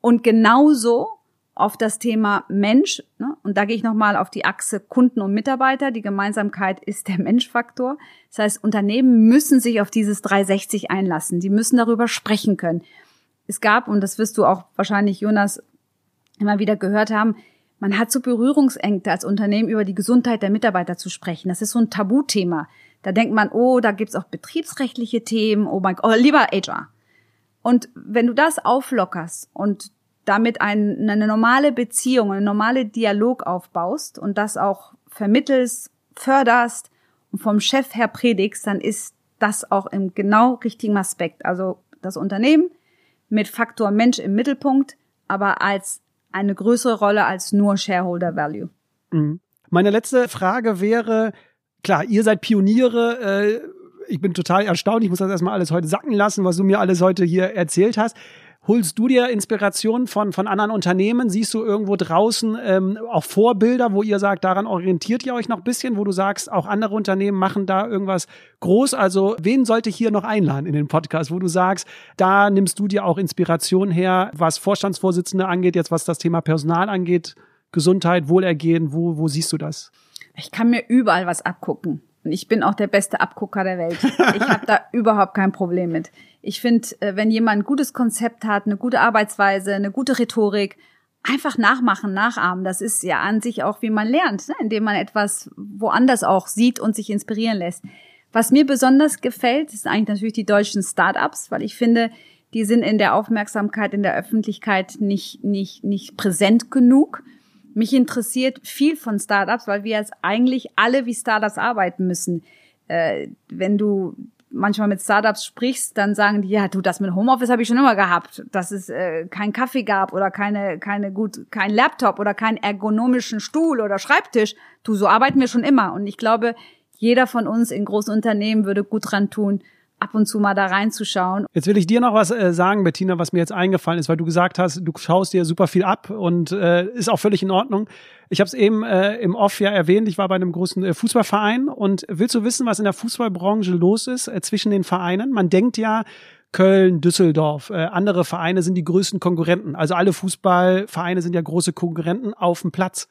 Und genauso auf das Thema Mensch. Ne? Und da gehe ich nochmal auf die Achse Kunden und Mitarbeiter. Die Gemeinsamkeit ist der Menschfaktor. Das heißt, Unternehmen müssen sich auf dieses 360 einlassen. Die müssen darüber sprechen können. Es gab, und das wirst du auch wahrscheinlich, Jonas, immer wieder gehört haben, man hat so Berührungsängste als Unternehmen über die Gesundheit der Mitarbeiter zu sprechen. Das ist so ein Tabuthema. Da denkt man, oh, da gibt's auch betriebsrechtliche Themen, oh mein Gott, oh, lieber HR. Und wenn du das auflockerst und damit ein, eine normale Beziehung, einen normale Dialog aufbaust und das auch vermittelst, förderst und vom Chef her predigst, dann ist das auch im genau richtigen Aspekt. Also das Unternehmen mit Faktor Mensch im Mittelpunkt, aber als eine größere Rolle als nur Shareholder Value. Mhm. Meine letzte Frage wäre, klar, ihr seid Pioniere, äh, ich bin total erstaunt, ich muss das erstmal alles heute sacken lassen, was du mir alles heute hier erzählt hast. Holst du dir Inspiration von, von anderen Unternehmen? Siehst du irgendwo draußen ähm, auch Vorbilder, wo ihr sagt, daran orientiert ihr euch noch ein bisschen, wo du sagst, auch andere Unternehmen machen da irgendwas groß? Also wen sollte ich hier noch einladen in den Podcast, wo du sagst, da nimmst du dir auch Inspiration her, was Vorstandsvorsitzende angeht, jetzt was das Thema Personal angeht, Gesundheit, Wohlergehen, wo, wo siehst du das? Ich kann mir überall was abgucken. Und ich bin auch der beste Abgucker der Welt. Ich habe da (laughs) überhaupt kein Problem mit. Ich finde, äh, wenn jemand ein gutes Konzept hat, eine gute Arbeitsweise, eine gute Rhetorik, einfach nachmachen, nachahmen. Das ist ja an sich auch, wie man lernt, ne? indem man etwas woanders auch sieht und sich inspirieren lässt. Was mir besonders gefällt, ist eigentlich natürlich die deutschen Startups, weil ich finde, die sind in der Aufmerksamkeit in der Öffentlichkeit nicht, nicht, nicht präsent genug. Mich interessiert viel von Startups, weil wir jetzt eigentlich alle wie Startups arbeiten müssen. Äh, wenn du manchmal mit Startups sprichst, dann sagen die, ja, du, das mit Homeoffice habe ich schon immer gehabt, dass es äh, kein Kaffee gab oder keine, keine gut, kein Laptop oder keinen ergonomischen Stuhl oder Schreibtisch. Du, so arbeiten wir schon immer. Und ich glaube, jeder von uns in großen Unternehmen würde gut dran tun, ab und zu mal da reinzuschauen. Jetzt will ich dir noch was äh, sagen, Bettina, was mir jetzt eingefallen ist, weil du gesagt hast, du schaust dir super viel ab und äh, ist auch völlig in Ordnung. Ich habe es eben äh, im Off ja erwähnt, ich war bei einem großen äh, Fußballverein und willst du wissen, was in der Fußballbranche los ist äh, zwischen den Vereinen? Man denkt ja, Köln, Düsseldorf, äh, andere Vereine sind die größten Konkurrenten. Also alle Fußballvereine sind ja große Konkurrenten auf dem Platz.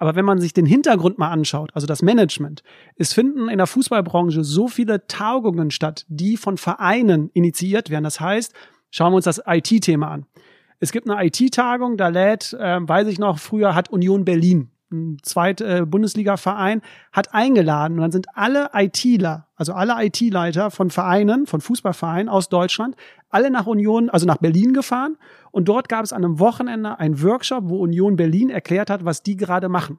Aber wenn man sich den Hintergrund mal anschaut, also das Management, es finden in der Fußballbranche so viele Tagungen statt, die von Vereinen initiiert werden. Das heißt, schauen wir uns das IT-Thema an. Es gibt eine IT-Tagung, da lädt, äh, weiß ich noch, früher hat Union Berlin ein zweit äh, Bundesliga-Verein, hat eingeladen und dann sind alle ITler, also alle IT-Leiter von Vereinen, von Fußballvereinen aus Deutschland, alle nach Union, also nach Berlin gefahren und dort gab es an einem Wochenende einen Workshop, wo Union Berlin erklärt hat, was die gerade machen.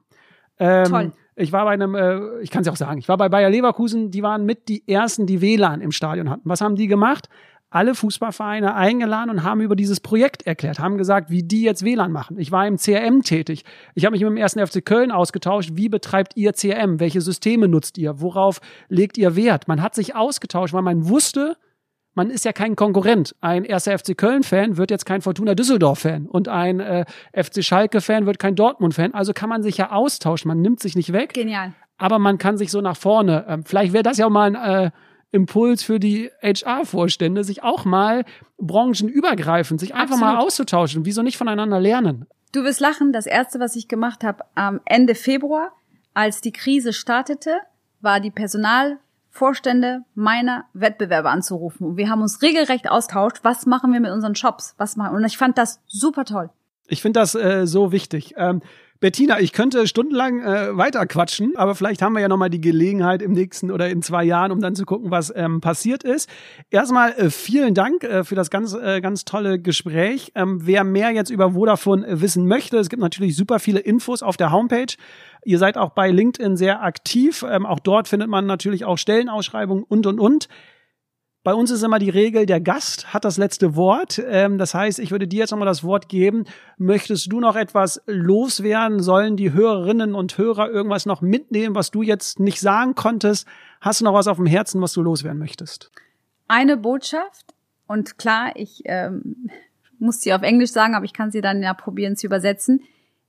Ähm, Toll. Ich war bei einem, äh, ich kann es ja auch sagen, ich war bei Bayer Leverkusen, die waren mit die ersten, die WLAN im Stadion hatten. Was haben die gemacht? Alle Fußballvereine eingeladen und haben über dieses Projekt erklärt, haben gesagt, wie die jetzt WLAN machen. Ich war im CRM tätig. Ich habe mich mit dem ersten FC Köln ausgetauscht. Wie betreibt ihr CRM? Welche Systeme nutzt ihr? Worauf legt ihr Wert? Man hat sich ausgetauscht, weil man wusste, man ist ja kein Konkurrent. Ein erster FC Köln-Fan wird jetzt kein Fortuna Düsseldorf-Fan und ein äh, FC Schalke-Fan wird kein Dortmund-Fan. Also kann man sich ja austauschen. Man nimmt sich nicht weg. Genial. Aber man kann sich so nach vorne. Ähm, vielleicht wäre das ja auch mal ein äh, Impuls für die HR-Vorstände, sich auch mal branchenübergreifend, sich einfach Absolut. mal auszutauschen. Wieso nicht voneinander lernen? Du wirst lachen. Das erste, was ich gemacht habe am Ende Februar, als die Krise startete, war die Personalvorstände meiner Wettbewerber anzurufen. Und wir haben uns regelrecht austauscht. Was machen wir mit unseren Shops? Was machen? Und ich fand das super toll. Ich finde das äh, so wichtig. Ähm, Bettina, ich könnte stundenlang äh, weiter quatschen, aber vielleicht haben wir ja nochmal die Gelegenheit im nächsten oder in zwei Jahren, um dann zu gucken, was ähm, passiert ist. Erstmal äh, vielen Dank äh, für das ganz, äh, ganz tolle Gespräch. Ähm, wer mehr jetzt über Vodafone äh, wissen möchte, es gibt natürlich super viele Infos auf der Homepage. Ihr seid auch bei LinkedIn sehr aktiv. Ähm, auch dort findet man natürlich auch Stellenausschreibungen und, und, und. Bei uns ist immer die Regel, der Gast hat das letzte Wort. Ähm, das heißt, ich würde dir jetzt nochmal das Wort geben. Möchtest du noch etwas loswerden? Sollen die Hörerinnen und Hörer irgendwas noch mitnehmen, was du jetzt nicht sagen konntest? Hast du noch was auf dem Herzen, was du loswerden möchtest? Eine Botschaft. Und klar, ich ähm, muss sie auf Englisch sagen, aber ich kann sie dann ja probieren zu übersetzen.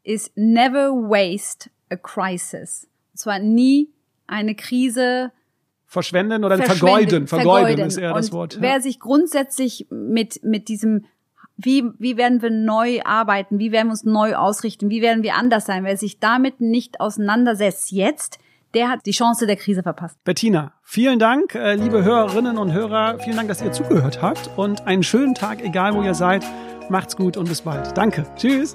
Ist never waste a crisis. Und zwar nie eine Krise verschwenden oder vergeuden. vergeuden. Vergeuden ist eher das Wort. Ja. Wer sich grundsätzlich mit, mit diesem wie, wie werden wir neu arbeiten? Wie werden wir uns neu ausrichten? Wie werden wir anders sein? Wer sich damit nicht auseinandersetzt jetzt, der hat die Chance der Krise verpasst. Bettina, vielen Dank, äh, liebe Hörerinnen und Hörer. Vielen Dank, dass ihr zugehört habt und einen schönen Tag, egal wo ihr seid. Macht's gut und bis bald. Danke. Tschüss.